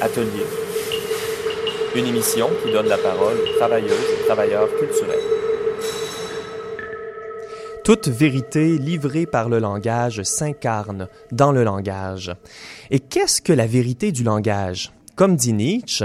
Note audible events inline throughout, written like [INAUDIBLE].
Atelier. Une émission qui donne la parole aux travailleuses et travailleurs culturels. Toute vérité livrée par le langage s'incarne dans le langage. Et qu'est-ce que la vérité du langage? Comme dit Nietzsche,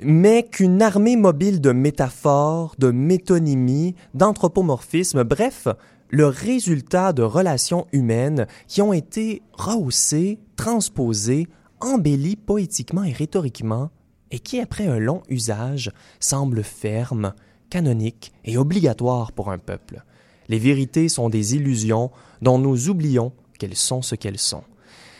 mais qu'une armée mobile de métaphores, de métonymie, d'anthropomorphisme, bref, le résultat de relations humaines qui ont été rehaussées, transposées, embellies poétiquement et rhétoriquement, et qui, après un long usage, semblent fermes, canoniques et obligatoires pour un peuple. Les vérités sont des illusions dont nous oublions qu'elles sont ce qu'elles sont.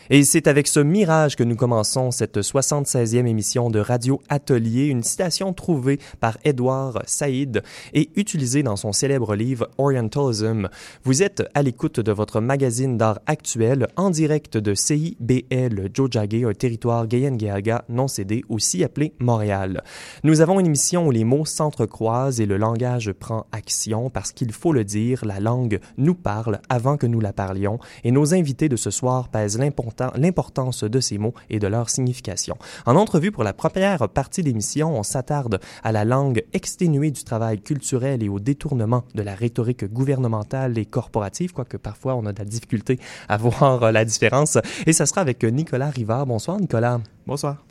Et c'est avec ce mirage que nous commençons cette 76e émission de Radio Atelier, une citation trouvée par Edouard Saïd et utilisée dans son célèbre livre Orientalism. Vous êtes à l'écoute de votre magazine d'art actuel en direct de CIBL Jojage, un territoire Gayen-Gayaga non cédé, aussi appelé Montréal. Nous avons une émission où les mots s'entrecroisent et le langage prend action parce qu'il faut le dire, la langue nous parle avant que nous la parlions et nos invités de ce soir pèsent l'importance l'importance de ces mots et de leur signification. En entrevue pour la première partie d'émission, on s'attarde à la langue exténuée du travail culturel et au détournement de la rhétorique gouvernementale et corporative, quoique parfois on a de la difficulté à [LAUGHS] voir la différence. Et ça sera avec Nicolas Rivard. Bonsoir Nicolas. Bonsoir.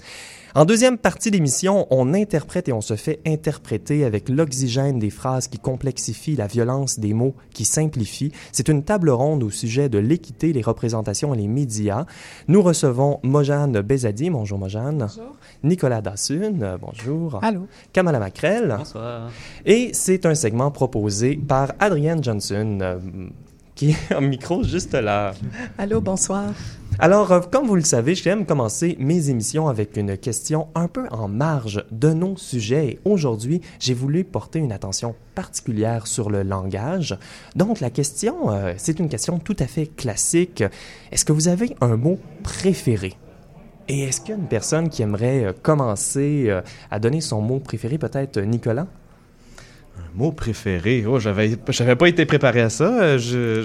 En deuxième partie d'émission, on interprète et on se fait interpréter avec l'oxygène des phrases qui complexifient la violence des mots qui simplifient. C'est une table ronde au sujet de l'équité, les représentations et les médias. Nous recevons Mojane Bezadi. Bonjour Mojane. Bonjour. Nicolas Dassun. Bonjour. Allô. Kamala Macrel. Bonsoir. Et c'est un segment proposé par Adrienne Johnson, euh, qui est en micro juste là. Allô, bonsoir. Alors, euh, comme vous le savez, j'aime commencer mes émissions avec une question un peu en marge de nos sujets. Et aujourd'hui, j'ai voulu porter une attention particulière sur le langage. Donc, la question, euh, c'est une question tout à fait classique. Est-ce que vous avez un mot préféré? Et est-ce qu'il y a une personne qui aimerait euh, commencer à donner son mot préféré, peut-être Nicolas? Un mot préféré? Oh, j'avais, j'avais pas été préparé à ça. Je,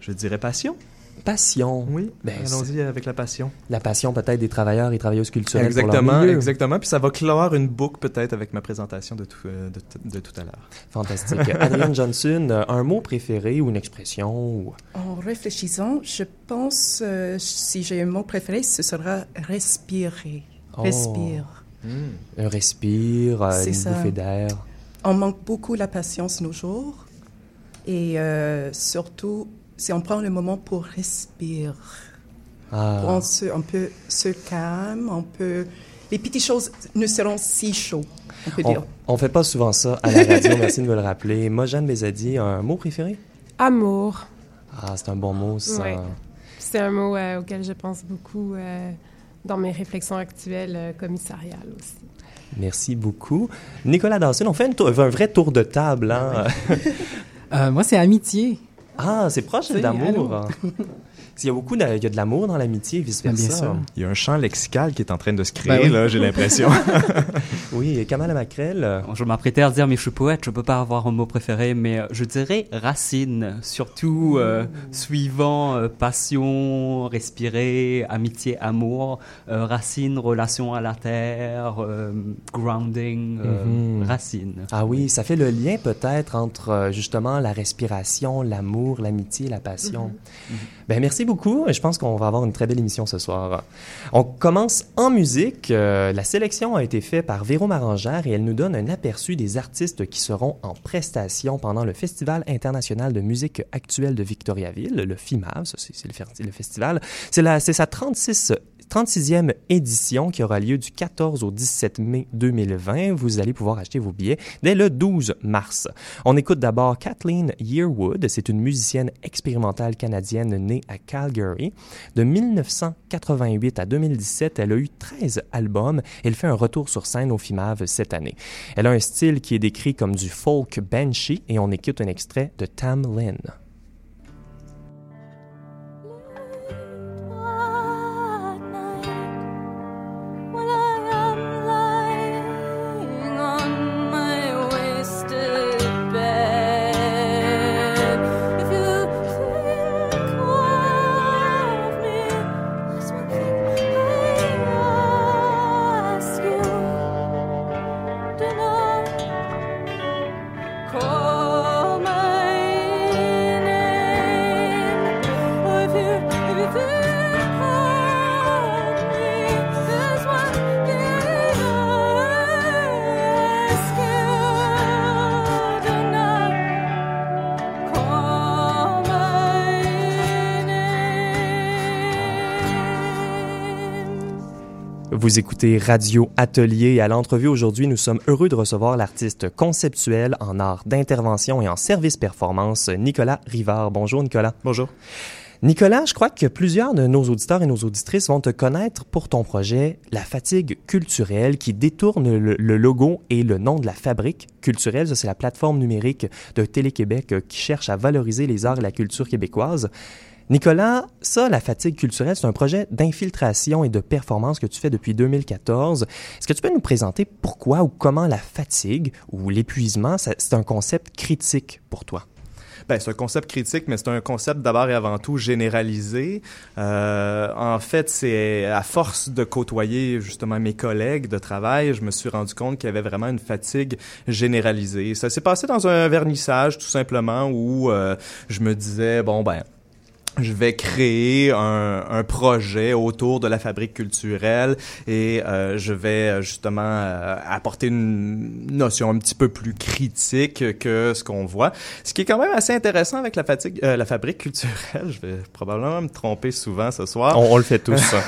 je dirais passion. Passion. Oui. Ben, Allons-y avec la passion. La passion peut-être des travailleurs et travailleuses culturelles. pour leur Exactement, exactement. Puis ça va clore une boucle peut-être avec ma présentation de tout, euh, de, tout à l'heure. Fantastique. [LAUGHS] Adrienne Johnson, euh, un mot préféré ou une expression? ou- En réfléchissant, je pense, euh, si j'ai un mot préféré, ce sera respirer. Oh. Respire. Un respire, euh, une ça. bouffée d'air. On manque beaucoup la patience nos jours. Et euh, surtout, si on prend le moment pour respirer, Ah. on, se, on peut se calme, on peut... Les petites choses ne seront si chauds, on peut On, dire. on fait pas souvent ça à la radio, [LAUGHS] merci de me le rappeler. Mojane Bezadi, un mot préféré? Amour. Ah, c'est un bon mot, ça. C'est un mot euh, auquel je pense beaucoup euh, dans mes réflexions actuelles euh, commissariales aussi. Merci beaucoup. Nicolas Dawson, on fait une un vrai tour de table. Hein? [LAUGHS] Euh, moi, c'est amitié. Ah, c'est proche d'amour. [LAUGHS] Il y a beaucoup de, il y a de l'amour dans l'amitié, vice-versa. Bien sûr. Il y a un champ lexical qui est en train de se créer, Ben oui. là, j'ai l'impression. [LAUGHS] Oui, et Kamala Macrel. euh, Je m'apprêtais à dire, mais je suis poète, je peux pas avoir un mot préféré, mais euh, je dirais racine, surtout euh, suivant euh, passion, respirer, amitié, amour, euh, racine, relation à la terre, euh, grounding, euh, Mhm. racine. Ah oui, ça fait le lien peut-être entre justement la respiration, l'amour, l'amitié, la passion. Ben merci beaucoup. Je pense qu'on va avoir une très belle émission ce soir. On commence en musique. Euh, la sélection a été faite par Véro Marangère et elle nous donne un aperçu des artistes qui seront en prestation pendant le Festival international de musique actuelle de Victoriaville, le FIMAV, c'est le, festival. C'est sa 36 36e édition qui aura lieu du 14 au 17 mai 2020. Vous allez pouvoir acheter vos billets dès le 12 mars. On écoute d'abord Kathleen Yearwood. C'est une musicienne expérimentale canadienne née à Calgary. De 1988 à 2017, elle a eu 13 albums. Elle fait un retour sur scène au FIMAV cette année. Elle a un style qui est décrit comme du folk banshee et on écoute un extrait de Tam Lin. Vous écoutez Radio Atelier et à l'entrevue aujourd'hui, nous sommes heureux de recevoir l'artiste conceptuel en art d'intervention et en service performance, Nicolas Rivard. Bonjour Nicolas. Bonjour. Nicolas, je crois que plusieurs de nos auditeurs et nos auditrices vont te connaître pour ton projet La fatigue culturelle qui détourne le, le logo et le nom de la fabrique culturelle. C'est la plateforme numérique de Télé-Québec euh, qui cherche à valoriser les arts et la culture québécoise. Nicolas, ça, la fatigue culturelle, c'est un projet d'infiltration et de performance que tu fais depuis 2014. Est-ce que tu peux nous présenter pourquoi ou comment la fatigue ou l'épuisement, c'est un concept critique pour toi? Ben, c'est un concept critique, mais c'est un concept d'abord et avant tout généralisé. Euh, en fait, c'est à force de côtoyer justement mes collègues de travail, je me suis rendu compte qu'il y avait vraiment une fatigue généralisée. Ça s'est passé dans un vernissage tout simplement où euh, je me disais bon ben je vais créer un, un projet autour de la fabrique culturelle et euh, je vais euh, justement euh, apporter une notion un petit peu plus critique que ce qu'on voit. Ce qui est quand même assez intéressant avec la, fatigue, euh, la fabrique culturelle, je vais probablement me tromper souvent ce soir. On, on le fait tous. [LAUGHS]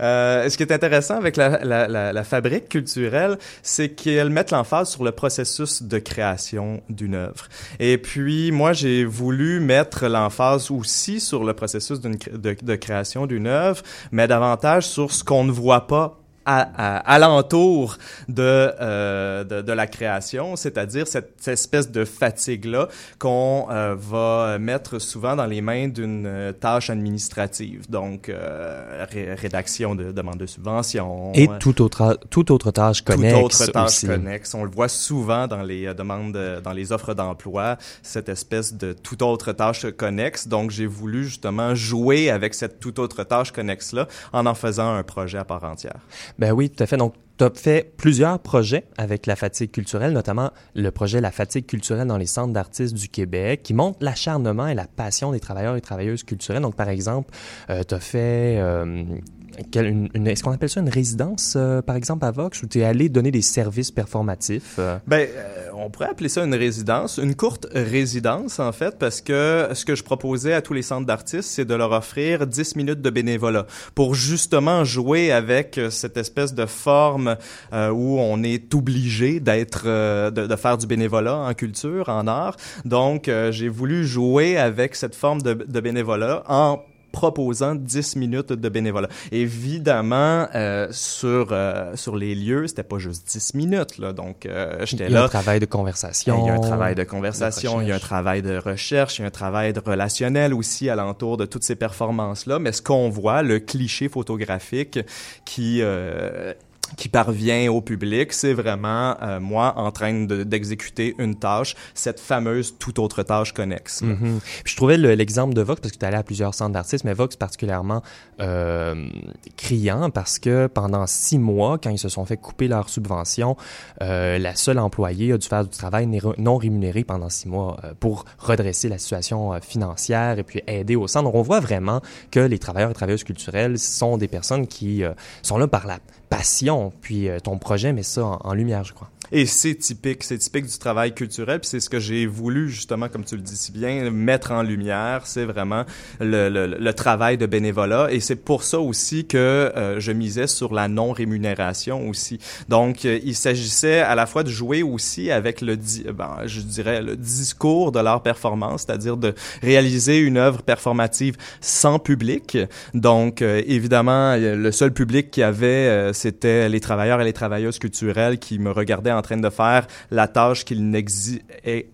Euh, ce qui est intéressant avec la, la, la, la fabrique culturelle, c'est qu'elle met l'emphase sur le processus de création d'une œuvre. Et puis, moi, j'ai voulu mettre l'emphase aussi sur le processus de, de création d'une œuvre, mais davantage sur ce qu'on ne voit pas alentour de, euh, de, de la création, c'est-à-dire cette, espèce de fatigue-là qu'on euh, va mettre souvent dans les mains d'une euh, tâche administrative, donc euh, ré- rédaction de demande de subvention. Et euh, toute autre, toute autre tâche toute connexe autre tâche aussi. connexe. On le voit souvent dans les euh, demandes, dans les offres d'emploi, cette espèce de toute autre tâche connexe. Donc, j'ai voulu justement jouer avec cette toute autre tâche connexe-là en en faisant un projet à part entière. Ben oui, tout à fait. Donc, tu as fait plusieurs projets avec la fatigue culturelle, notamment le projet La fatigue culturelle dans les centres d'artistes du Québec, qui montre l'acharnement et la passion des travailleurs et travailleuses culturelles. Donc, par exemple, tu as fait... euh, une, une- Est-ce qu'on appelle ça une résidence, euh, par exemple, à Vox, où tu es allé donner des services performatifs? euh? Ben, euh, on pourrait appeler ça une résidence, une courte résidence en fait, parce que ce que je proposais à tous les centres d'artistes, c'est de leur offrir 10 minutes de bénévolat pour justement jouer avec euh, cette espèce de forme euh, où on est obligé d'être, de, de faire du bénévolat en culture, en art. Donc, j'ai voulu jouer avec cette forme de, de bénévolat en proposant 10 minutes de bénévolat. Évidemment, euh, sur euh, sur les lieux, c'était pas juste 10 minutes là, donc euh, j'étais Il y a un là. travail de conversation. Il y a un travail de conversation, il y a un travail de recherche, il y a un travail de relationnel aussi alentour de toutes ces performances-là. Mais ce qu'on voit, le cliché photographique qui euh, qui parvient au public, c'est vraiment euh, moi en train de- d'exécuter une tâche, cette fameuse toute autre tâche connexe. Mhm. Puis je trouvais le- l'exemple de Vox, parce que tu allé à plusieurs centres d'artistes, mais Vox particulièrement euh, criant parce que pendant six mois, quand ils se sont fait couper leur subvention, euh, la seule employée a dû faire du travail non rémunéré pendant six mois euh, pour redresser la situation euh, financière et puis aider au centre. On voit vraiment que les travailleurs et travailleuses culturelles sont des personnes qui euh, sont là par la passion. Puis euh, ton projet met ça en, lumière, je crois. Et c'est typique, c'est typique du travail culturel, puis c'est ce que j'ai voulu justement, comme tu le dis si bien, mettre en lumière. C'est vraiment le, le, le travail de bénévolat, et c'est pour ça aussi que euh, je misais sur la non rémunération aussi. Donc, euh, il s'agissait à la fois de jouer aussi avec le, ben, je dirais, le discours de leur performance, c'est-à-dire de réaliser une œuvre performative sans public. Donc, évidemment, le seul public qu'il y avait, c'était les travailleurs et les travailleuses culturelles qui me regardaient en train de faire la tâche qu'ils n'exi...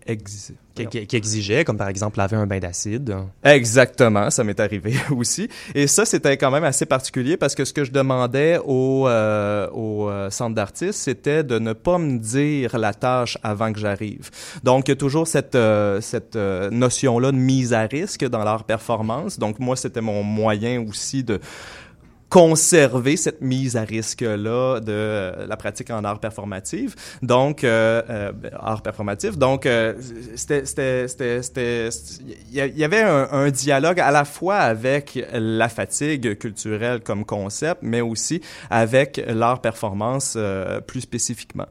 exi- Qui, qui- qui exigeait, comme par exemple laver un bain d'acide. Exactement, ça m'est arrivé [LAUGHS] aussi. Et ça, c'était quand même assez particulier parce que ce que je demandais au, euh, au euh, centre d'artistes, c'était de ne pas me dire la tâche avant que j'arrive. Donc, il y a toujours cette, euh, cette notion-là de mise à risque dans leur performance. Donc, moi, c'était mon moyen aussi de conserver cette mise à risque-là de euh, la pratique en art performatif. Donc, euh, euh, art performatif. Donc, euh, c'était, c'était, c'était, il y avait un, un dialogue à la fois avec la fatigue culturelle comme concept, mais aussi avec l'art performance plus spécifiquement.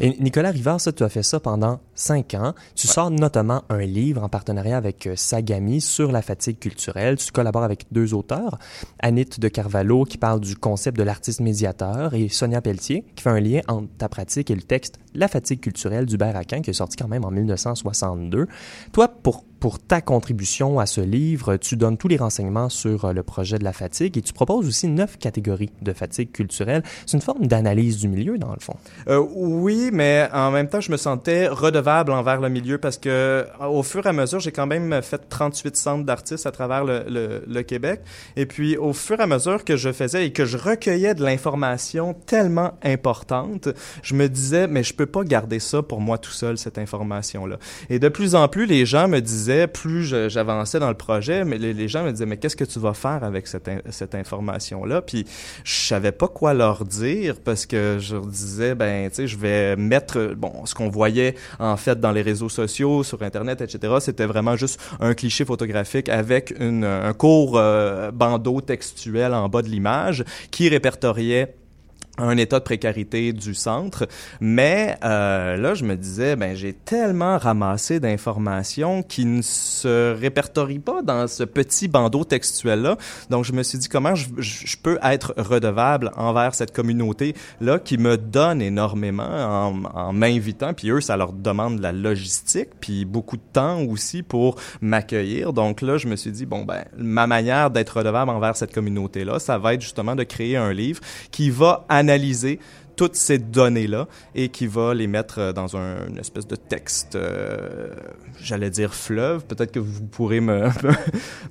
Et Nicolas Rivard, ça, tu as fait ça pendant cinq ans. Tu sors notamment un livre en partenariat avec Sagami sur la fatigue culturelle. Tu collabores avec deux auteurs, Anit de Carvalho qui parle du concept de l'artiste médiateur et Sonia Pelletier qui fait un lien entre ta pratique et le texte La fatigue culturelle d'Hubert Aquin qui est sorti quand même en 1962. Toi, pour pour ta contribution à ce livre, tu donnes tous les renseignements sur euh, le projet de la fatigue et tu proposes aussi neuf catégories de fatigue culturelle. C'est une forme d'analyse du milieu, dans le fond. Euh, oui, mais en même temps, je me sentais redevable envers le milieu parce que euh, au fur et à mesure, j'ai quand même fait 38 centres d'artistes à travers le, le, le Québec. Et puis, au fur et à mesure que je faisais et que je recueillais de l'information tellement importante, je me disais, mais je peux pas garder ça pour moi tout seul, cette information-là. Et de plus en plus, les gens me disaient, plus j'avançais dans le projet, mais les, gens me disaient, mais qu'est-ce que tu vas faire avec cette, in- cette information-là? Puis je savais pas quoi leur dire parce que je leur disais, ben, tu sais, je vais mettre, bon, ce qu'on voyait en fait dans les réseaux sociaux, sur Internet, etc., c'était vraiment juste un cliché photographique avec un court euh, bandeau textuel en bas de l'image qui répertoriait un état de précarité du centre. Mais euh, là, je me disais, ben j'ai tellement ramassé d'informations qui ne se répertorient pas dans ce petit bandeau textuel-là. Donc, je me suis dit, comment je, je- peux être redevable envers cette communauté-là qui me donne énormément en, en m'invitant. Puis eux, ça leur demande de la logistique, puis beaucoup de temps aussi pour m'accueillir. Donc là, je me suis dit, bon, ben ma manière d'être redevable envers cette communauté-là, ça va être justement de créer un livre qui va analyser toutes ces données-là et qui va les mettre euh, dans un, une espèce de texte, euh, j'allais dire fleuve, peut-être que vous pourrez me,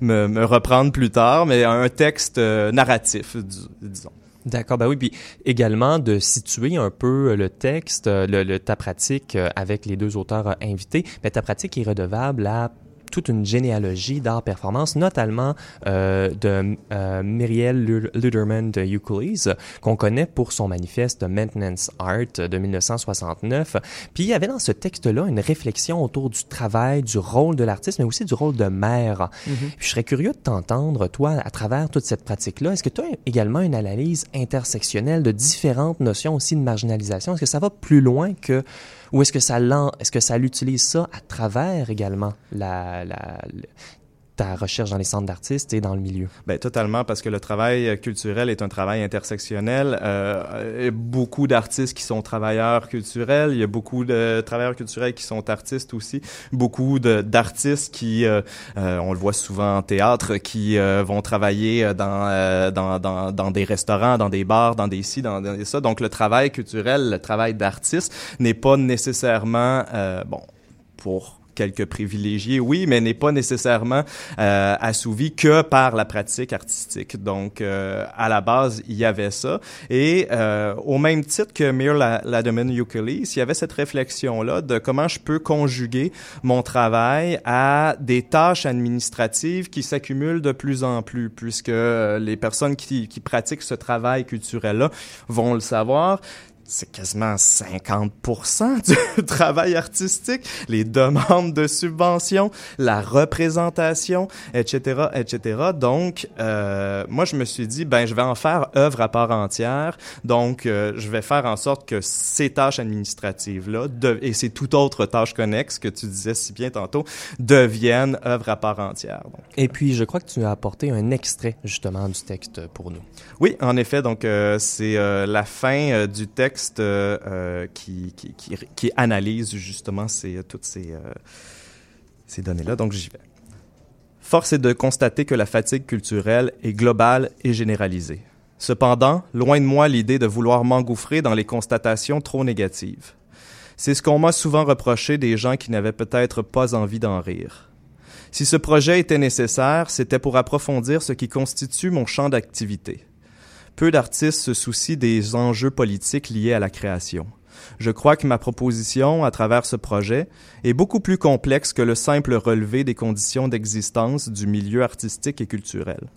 [LAUGHS] me, reprendre plus tard, mais un texte euh, narratif, dis- disons. D'accord, ben oui, puis également de situer un peu le texte, le, ta pratique avec les deux auteurs invités. Ben, ta pratique est redevable à toute une généalogie d'art-performance, notamment euh, de euh, Muriel Lu- Luderman de Euclid, qu'on connaît pour son manifeste Maintenance Art de 1969. Puis il y avait dans ce texte-là une réflexion autour du travail, du rôle de l'artiste, mais aussi du rôle de mère. Puis je serais curieux de t'entendre, toi, à travers toute cette pratique-là. Est-ce que tu as également une analyse intersectionnelle de différentes notions aussi de marginalisation? Est-ce que ça va plus loin que, ou est-ce que ça l'en, est-ce que ça l'utilise ça à travers également la, la, ta recherche dans les centres d'artistes et dans le milieu? Ben, totalement, parce que le travail euh, culturel est un travail intersectionnel. Euh, beaucoup d'artistes qui sont travailleurs culturels. Il y a beaucoup de travailleurs culturels qui sont artistes aussi. Beaucoup d'artistes qui, euh, euh, on le voit souvent en théâtre, qui euh, vont travailler dans, dans, dans, dans des restaurants, dans des bars, dans des ci, dans des ça. Donc, le travail culturel, le travail d'artiste n'est pas nécessairement, bon, pour quelques privilégiés, oui, mais n'est pas nécessairement euh, assouvi que par la pratique artistique. Donc, euh, à la base, il y avait ça. Et euh, au même titre que Mir La- Lademan Euclid, il y avait cette réflexion-là de comment je peux conjuguer mon travail à des tâches administratives qui s'accumulent de plus en plus, puisque euh, les personnes qui, qui pratiquent ce travail culturel-là vont le savoir c'est quasiment 50% du [LAUGHS] travail artistique, les demandes de subventions, la représentation, etc., etc. Donc, euh, moi, je me suis dit, ben, je vais en faire œuvre à part entière. Donc, euh, je vais faire en sorte que ces tâches administratives-là, et ces toute autre tâches connexes que tu disais si bien tantôt, deviennent œuvre à part entière. Donc, Et puis, je crois que tu as apporté un extrait, justement, du texte pour nous. Oui, en effet. Donc, euh, c'est euh, la fin euh, du texte euh, euh, qui, analyse justement ces, toutes ces, euh, ces données-là. Donc, j'y vais. Force est de constater que la fatigue culturelle est globale et généralisée. Cependant, loin de moi l'idée de vouloir m'engouffrer dans les constatations trop négatives. C'est ce qu'on m'a souvent reproché des gens qui n'avaient peut-être pas envie d'en rire. Si ce projet était nécessaire, c'était pour approfondir ce qui constitue mon champ d'activité. Peu d'artistes se soucient des enjeux politiques liés à la création. Je crois que ma proposition, à travers ce projet, est beaucoup plus complexe que le simple relevé des conditions d'existence du milieu artistique et culturel.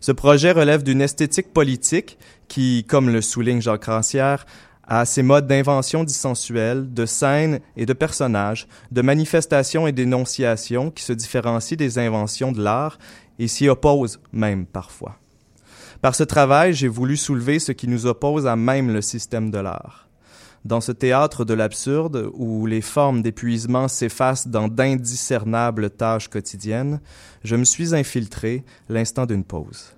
Ce projet relève d'une esthétique politique qui, comme le souligne Jacques Rancière, a ses modes d'invention dissensuelle, de scènes et de personnages, de manifestations et d'énonciations qui se différencient des inventions de l'art et s'y opposent même parfois. Par ce travail, j'ai voulu soulever ce qui nous oppose à même le système de l'art. Dans ce théâtre de l'absurde, où les formes d'épuisement s'effacent dans d'indiscernables tâches quotidiennes, je me suis infiltré l'instant d'une pause.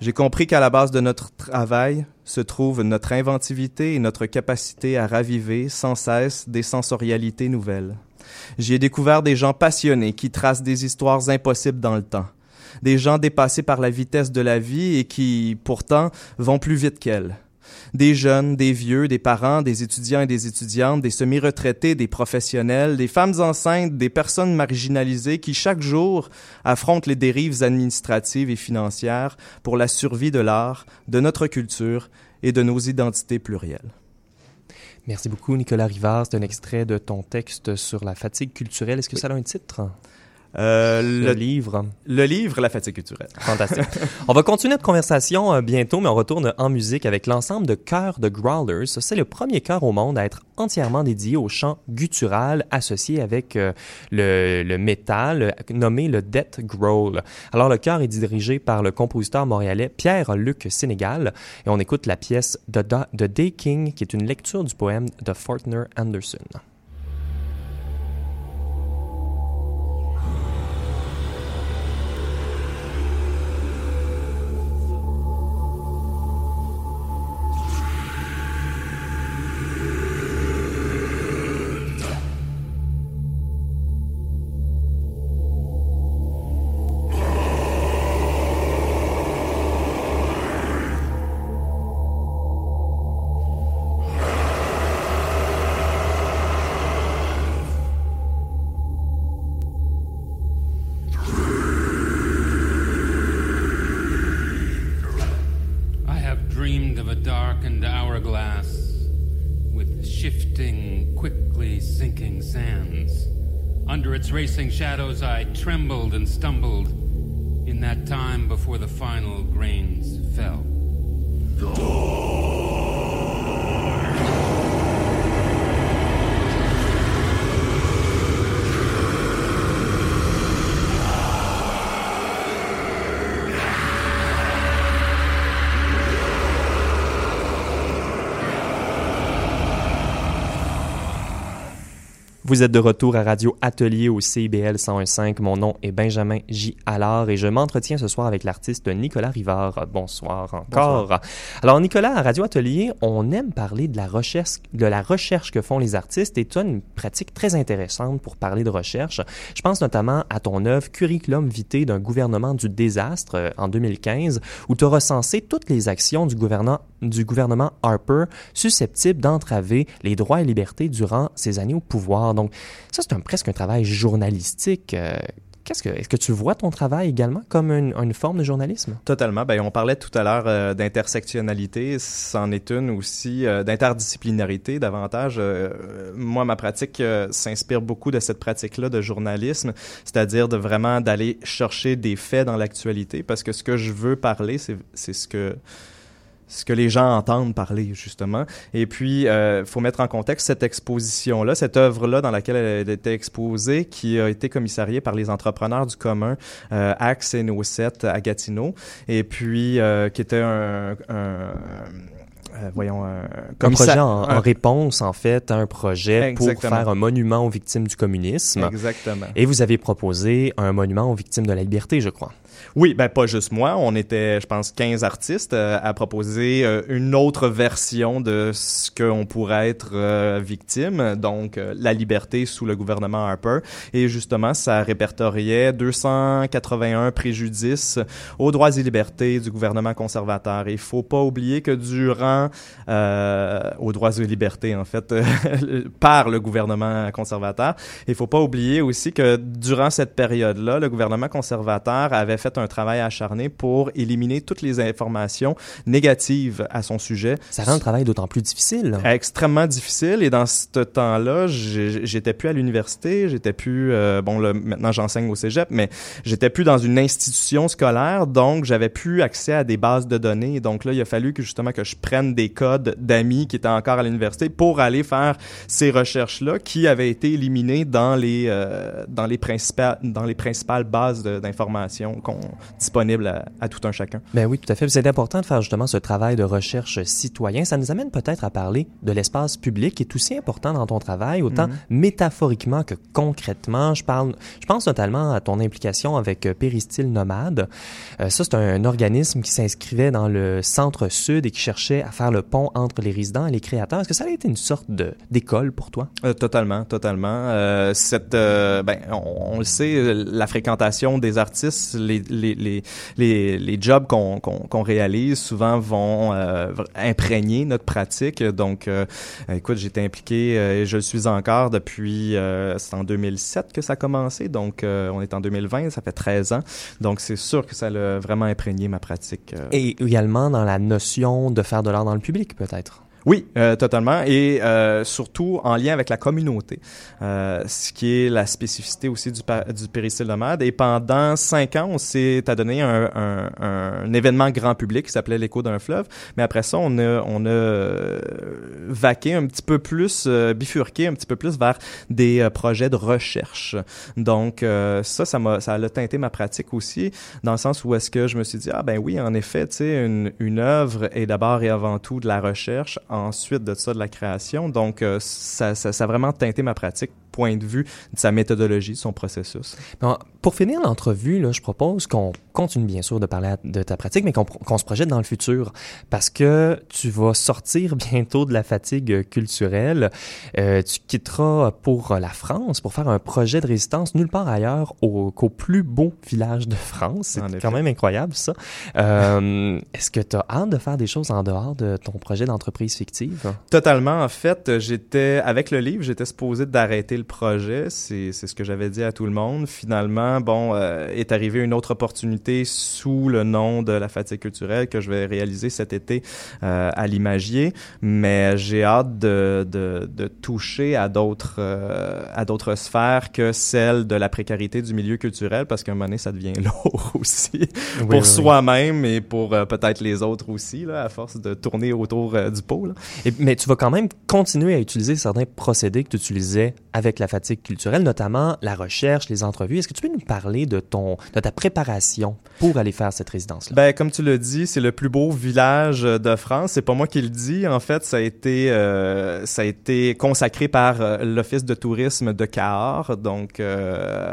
J'ai compris qu'à la base de notre travail se trouve notre inventivité et notre capacité à raviver sans cesse des sensorialités nouvelles. J'y ai découvert des gens passionnés qui tracent des histoires impossibles dans le temps. Des gens dépassés par la vitesse de la vie et qui, pourtant, vont plus vite qu'elle. Des jeunes, des vieux, des parents, des étudiants et des étudiantes, des semi-retraités, des professionnels, des femmes enceintes, des personnes marginalisées qui chaque jour affrontent les dérives administratives et financières pour la survie de l'art, de notre culture et de nos identités plurielles. Merci beaucoup, Nicolas Rivard. C'est un extrait de ton texte sur la fatigue culturelle. Est-ce que ça a un titre? Euh, Le, le, livre. le livre La fatigue culturelle. Fantastique. on va continuer notre conversation euh, bientôt, mais on retourne en musique avec l'ensemble de chœurs de Growlers. C'est le premier chœur au monde à être entièrement dédié au chant guttural associé avec euh, le, le métal, nommé le Death Growl. Alors, le chœur est dirigé par le compositeur montréalais Pierre-Luc Sénégal et on écoute la pièce Da- The Day King, qui est une lecture du poème de Fortner Anderson. Hourglass with shifting, quickly sinking sands. Under its racing shadows, I trembled and stumbled in that time before the final grains fell. Vous êtes de retour à Radio Atelier au CIBL 101.5. Mon nom est Benjamin J. Allard et je m'entretiens ce soir avec l'artiste Nicolas Rivard. Bonsoir encore. Alors Nicolas, à Radio Atelier, on aime parler de la recherche, de la recherche que font les artistes et tu as une pratique très intéressante pour parler de recherche. Je pense notamment à ton œuvre Curriculum vitae d'un gouvernement du désastre euh, en 2015 où tu as recensé toutes les actions du gouvernement, du gouvernement Harper susceptibles d'entraver les droits et libertés durant ses années au pouvoir. Donc, ça, c'est presque un travail journalistique. Euh, Qu'est-ce que, est-ce que tu vois ton travail également comme une, une forme de journalisme? Totalement. Ben, on parlait tout à l'heure euh, d'intersectionnalité. C'en est une aussi, euh, d'interdisciplinarité davantage. Moi, ma pratique s'inspire beaucoup de cette pratique-là de journalisme, c'est-à-dire de vraiment d'aller chercher des faits dans l'actualité, parce que ce que je veux parler, c'est ce que ce que les gens entendent parler justement. Et puis, il euh, faut mettre en contexte cette exposition-là, cette œuvre-là dans laquelle elle était exposée, qui a été commissariée par les entrepreneurs du commun euh, Axe et No7 à Gatineau, et puis euh, qui était un, un- euh, voyons, un, Un projet en, réponse, en fait, à un projet pour faire un monument aux victimes du communisme. Exactement. Et vous avez proposé un monument aux victimes de la liberté, je crois. Oui, ben pas juste moi. On était, je pense, 15 artistes euh, à proposer euh, une autre version de ce qu'on pourrait être euh, victime, donc la liberté sous le gouvernement Harper. Et justement, ça répertoriait 281 préjudices aux droits et libertés du gouvernement conservateur. Il faut pas oublier que durant aux droits et libertés, en fait, [LAUGHS] par le gouvernement conservateur, il faut pas oublier aussi que durant cette période-là, le gouvernement conservateur avait fait un travail acharné pour éliminer toutes les informations négatives à son sujet. Ça rend le travail d'autant plus difficile. Extrêmement difficile et dans ce temps-là, j'étais plus à l'université, j'étais plus euh, bon là maintenant j'enseigne au cégep, mais j'étais plus dans une institution scolaire, donc j'avais plus accès à des bases de données. Donc là, il a fallu que justement que je prenne des codes d'amis qui étaient encore à l'université pour aller faire ces recherches-là qui avaient été éliminées dans les, euh, dans les, principales, dans les principales bases d'informations qu'on- disponibles à, à tout un chacun. Ben oui, tout à fait. C'est important de faire justement ce travail de recherche citoyen. Ça nous amène peut-être à parler de l'espace public qui est aussi important dans ton travail, autant métaphoriquement que concrètement. Je parle, je pense notamment à ton implication avec euh, Péristyle Nomade. Euh, ça, c'est un, organisme qui s'inscrivait dans le centre-sud et qui cherchait à faire le pont entre les résidents et les créateurs. Est-ce que ça a été une sorte d'école pour toi? Euh, totalement, totalement. Euh, cette, ben, on, on le sait, la fréquentation des artistes, les, les, les, les, les jobs qu'on qu'on qu'on réalise souvent vont euh, imprégner notre pratique. Donc, euh, écoute, j'étais impliqué euh, et je le suis encore depuis, euh, c'est en 2007 que ça a commencé. Donc, euh, on est en 2020, ça fait 13 ans. Donc, c'est sûr que ça a vraiment imprégné ma pratique. Et également dans la notion de faire de l'art dans le public, peut-être. Oui, euh, totalement. Et euh, surtout en lien avec la communauté, euh, ce qui est la spécificité aussi du, du péristyle nomade. Et pendant cinq ans, on s'est adonné un, un, un événement grand public qui s'appelait l'écho d'un fleuve. Mais après ça, on a, on a euh, vaqué un petit peu plus, euh, bifurqué un petit peu plus vers des euh, projets de recherche. Donc ça, ça m'a, ça a teinté ma pratique aussi, dans le sens où est-ce que je me suis dit ah ben oui, en effet, tu sais, une, une œuvre est d'abord et avant tout de la recherche, ensuite de ça de la création. Donc euh, ça, ça, ça a vraiment teinté ma pratique, point de vue de sa méthodologie, de son processus. Bon, pour finir l'entrevue, je propose qu'on continue bien sûr de parler de ta pratique, mais qu'on se projette dans le futur, parce que tu vas sortir [LAUGHS] bientôt de la fatigue culturelle. Euh, tu quitteras pour la France pour faire un projet de résistance nulle part ailleurs au- qu'au plus beau village de France. C'est quand même incroyable ça. Euh, Est-ce que tu as hâte de faire des choses en dehors de ton projet d'entreprise fictive? Totalement. En fait, j'étais avec le livre, j'étais supposé d'arrêter le projet. C'est ce que j'avais dit à tout le monde. Finalement, bon, euh, est arrivée une autre opportunité sous le nom de la fatigue culturelle que je vais réaliser cet été euh, à l'Imagier. Mais j'ai hâte de, de, de toucher à d'autres euh, à d'autres sphères que celle de la précarité du milieu culturel parce qu'à un moment donné, ça devient [LAUGHS] lourd aussi pour soi-même et pour peut-être les autres aussi là, à force de tourner autour du pot. Là. Et- mais tu vas quand même continuer à utiliser certains procédés que tu utilisais avec la fatigue culturelle, notamment la recherche, les entrevues. Est-ce que tu peux nous parler de ton, de ta préparation pour aller faire cette résidence-là? Ben, comme tu le dis, c'est le plus beau village euh, de France. C'est pas moi qui le dis. En fait, ça a été, euh, ça a été consacré par euh, l'Office de tourisme de Cahors, donc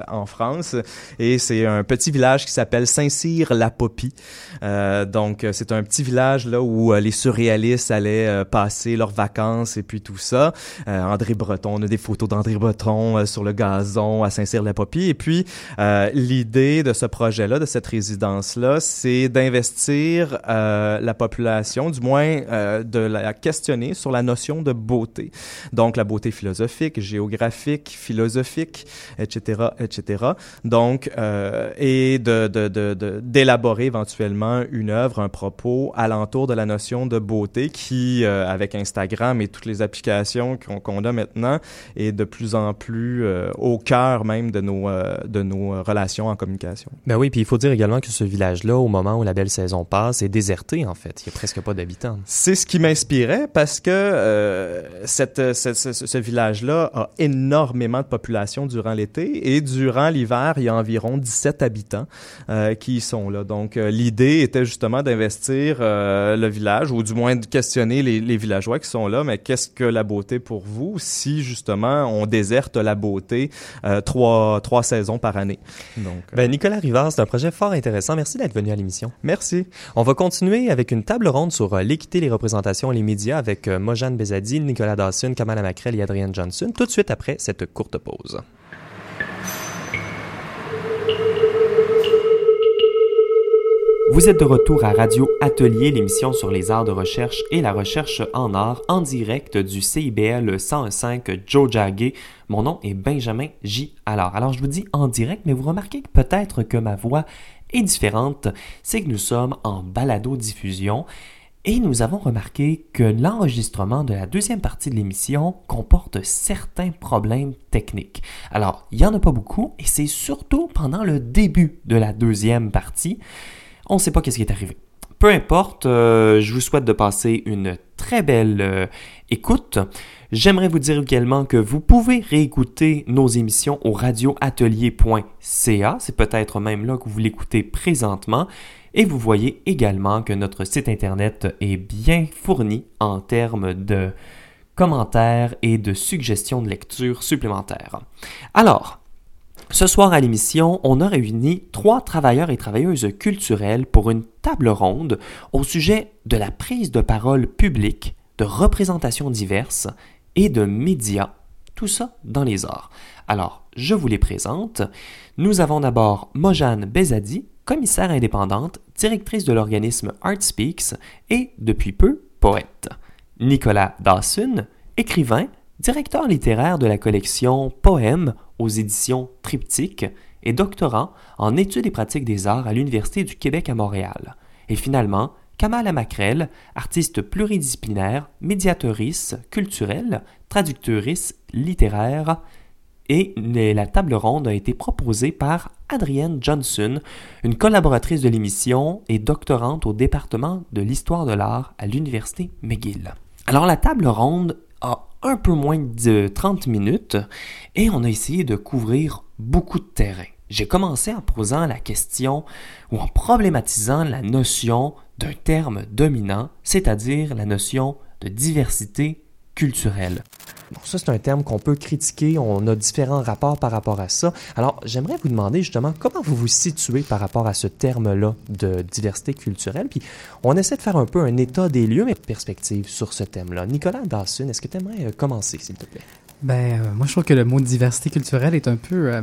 en France. Et c'est un petit village qui s'appelle Saint-Cyr-la-Popie. Donc, c'est un petit village là où les surréalistes allaient passer leurs vacances et puis tout ça. André Breton, on a des photos d'André Breton euh, sur le gazon à Saint-Cyr-la-Popie. Et puis, euh, l'idée de ce projet-là, de cette résidence-là, c'est d'investir euh, la population, du moins de la questionner sur la notion de beauté. Donc, la beauté philosophique, géographique, philosophique, etc., etc. Donc, et de, d'élaborer éventuellement une œuvre, un propos alentour de la notion de beauté qui, avec Instagram et toutes les applications qu'on, qu'on a maintenant, est de plus en plus euh, au cœur même de nos, euh, de nos euh, relations en communication. Ben oui, puis il faut dire également que ce village-là, au moment où la belle saison passe, est déserté en fait. Il y a presque pas d'habitants. C'est ce qui m'inspirait parce que euh, cette, ce, ce- ce village-là a énormément de population durant l'été et durant l'hiver, il y a environ 17 habitants qui y sont là. Donc, l'idée était justement d'investir le village ou du moins de questionner les, les villageois qui sont là. Mais qu'est-ce que la beauté pour vous si justement on déserte la beauté euh, trois, trois saisons par année? Donc, euh, Ben Nicolas Rivard, c'est un projet fort intéressant. Merci d'être venu à l'émission. merci. On va continuer avec une table ronde sur euh, l'équité, les représentations et les médias avec euh, Mojane Bezadi, Nicolas Dawson, Kamala Macrel et Adrienne Johnson, tout de suite après cette courte pause. Vous êtes de retour à Radio Atelier, l'émission sur les arts de recherche et la recherche en art, en direct du CIBL 101.5 Joe Jagger. Mon nom est Benjamin J. Alors, alors je vous dis en direct, mais vous remarquez que peut-être que ma voix est différente. C'est que nous sommes en balado-diffusion et nous avons remarqué que l'enregistrement de la deuxième partie de l'émission comporte certains problèmes techniques. Alors, il n'y en a pas beaucoup et c'est surtout pendant le début de la deuxième partie. On ne sait pas qu'est-ce qui est arrivé. Peu peu importe, euh, je vous souhaite de passer une très belle euh, écoute. J'aimerais vous dire également que vous pouvez réécouter nos émissions au radioatelier.ca. C'est peut-être même là que vous l'écoutez présentement. Et vous voyez également que notre site internet est bien fourni en termes de commentaires et de suggestions de lecture supplémentaires. Alors, ce soir à l'émission, on a réuni trois travailleurs et travailleuses culturelles pour une table ronde au sujet de la prise de parole publique, de représentations diverses et de médias, tout ça dans les arts. Alors, je vous les présente. Nous avons d'abord Mojane Bezadi, commissaire indépendante, directrice de l'organisme Art Speaks et, depuis peu, poète. Nicolas Dawson, écrivain, directeur littéraire de la collection Poèmes aux éditions Triptyque et doctorant en études et pratiques des arts à l'Université du Québec à Montréal. Et finalement, Kamala Macrel, artiste pluridisciplinaire, médiatrice culturelle, traductrice littéraire, et la table ronde a été proposée par Adrienne Johnson, une collaboratrice de l'émission et doctorante au département de l'histoire de l'art à l'Université McGill. Alors la table ronde un peu moins de 30 minutes et on a essayé de couvrir beaucoup de terrain. J'ai commencé en posant la question ou en problématisant la notion d'un terme dominant, c'est-à-dire la notion de diversité culturelle. Bon, ça, c'est un terme qu'on peut critiquer. On a différents rapports par rapport à ça. Alors, j'aimerais vous demander justement comment vous vous situez par rapport à ce terme-là de diversité culturelle? Puis, on essaie de faire un peu un état des lieux, mais perspective sur ce thème-là. Nicolas Dawson, est-ce que tu aimerais euh, commencer, s'il te plaît? Ben, euh, moi, je trouve que le mot diversité culturelle est un peu. euh,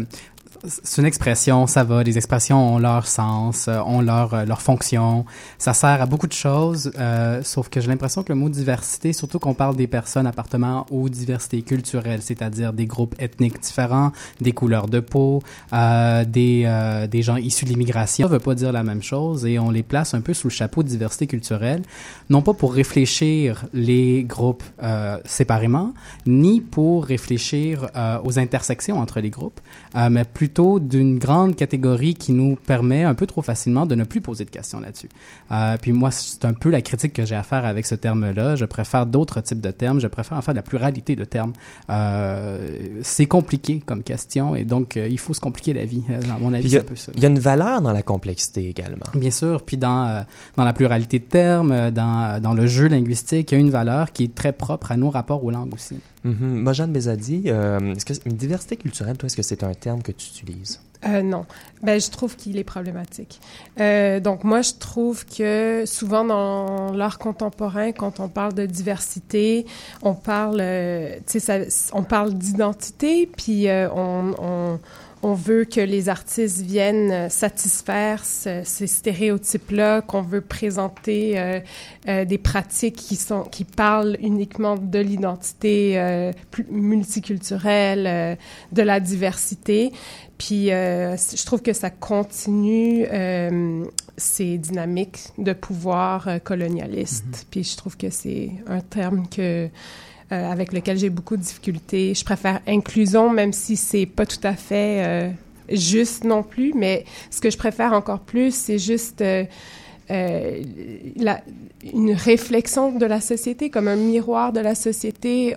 c'est une expression, ça va. Les expressions ont leur sens, euh, ont leur, euh, leur fonction. Ça sert à beaucoup de choses, euh, sauf que j'ai l'impression que le mot diversité, surtout qu'on parle des personnes appartenant aux diversités culturelles, c'est-à-dire des groupes ethniques différents, des couleurs de peau, euh, des, euh, des gens issus de l'immigration, ça veut pas dire la même chose et on les place un peu sous le chapeau de diversité culturelle, non pas pour réfléchir les groupes euh, séparément, ni pour réfléchir aux intersections entre les groupes, mais plutôt d'une grande catégorie qui nous permet un peu trop facilement de ne plus poser de questions là-dessus. Euh, puis moi, c'est un peu la critique que j'ai à faire avec ce terme-là. Je préfère d'autres types de termes. Je préfère en faire de la pluralité de termes. Euh, c'est compliqué comme question et donc euh, il faut se compliquer la vie. À mon avis, il y c'est a- un peu ça. Il y a une valeur dans la complexité également. Bien sûr, puis dans, dans la pluralité de termes, dans, dans le jeu linguistique, il y a une valeur qui est très propre à nos rapports aux langues aussi. Mhm. Mojane Bezadi, euh, est-ce que une diversité culturelle, toi, est-ce que c'est un terme que tu utilises? Euh, non. Ben, je trouve qu'il est problématique. Euh, donc, moi, je trouve que souvent dans l'art contemporain, quand on parle de diversité, on parle, euh, ça- on parle d'identité, puis euh, on, on veut que les artistes viennent euh, satisfaire ce- ces stéréotypes-là, qu'on veut présenter euh, euh, des pratiques qui sont qui parlent uniquement de l'identité euh, multiculturelle, euh, de la diversité. Puis euh, je trouve que ça continue euh, ces dynamiques de pouvoir colonialiste. Puis je trouve que c'est un terme que euh, avec lequel j'ai beaucoup de difficultés. Je préfère inclusion, même si c'est pas tout à fait euh, juste non plus. Mais ce que je préfère encore plus, c'est juste euh, la, une réflexion de la société, comme un miroir de la société.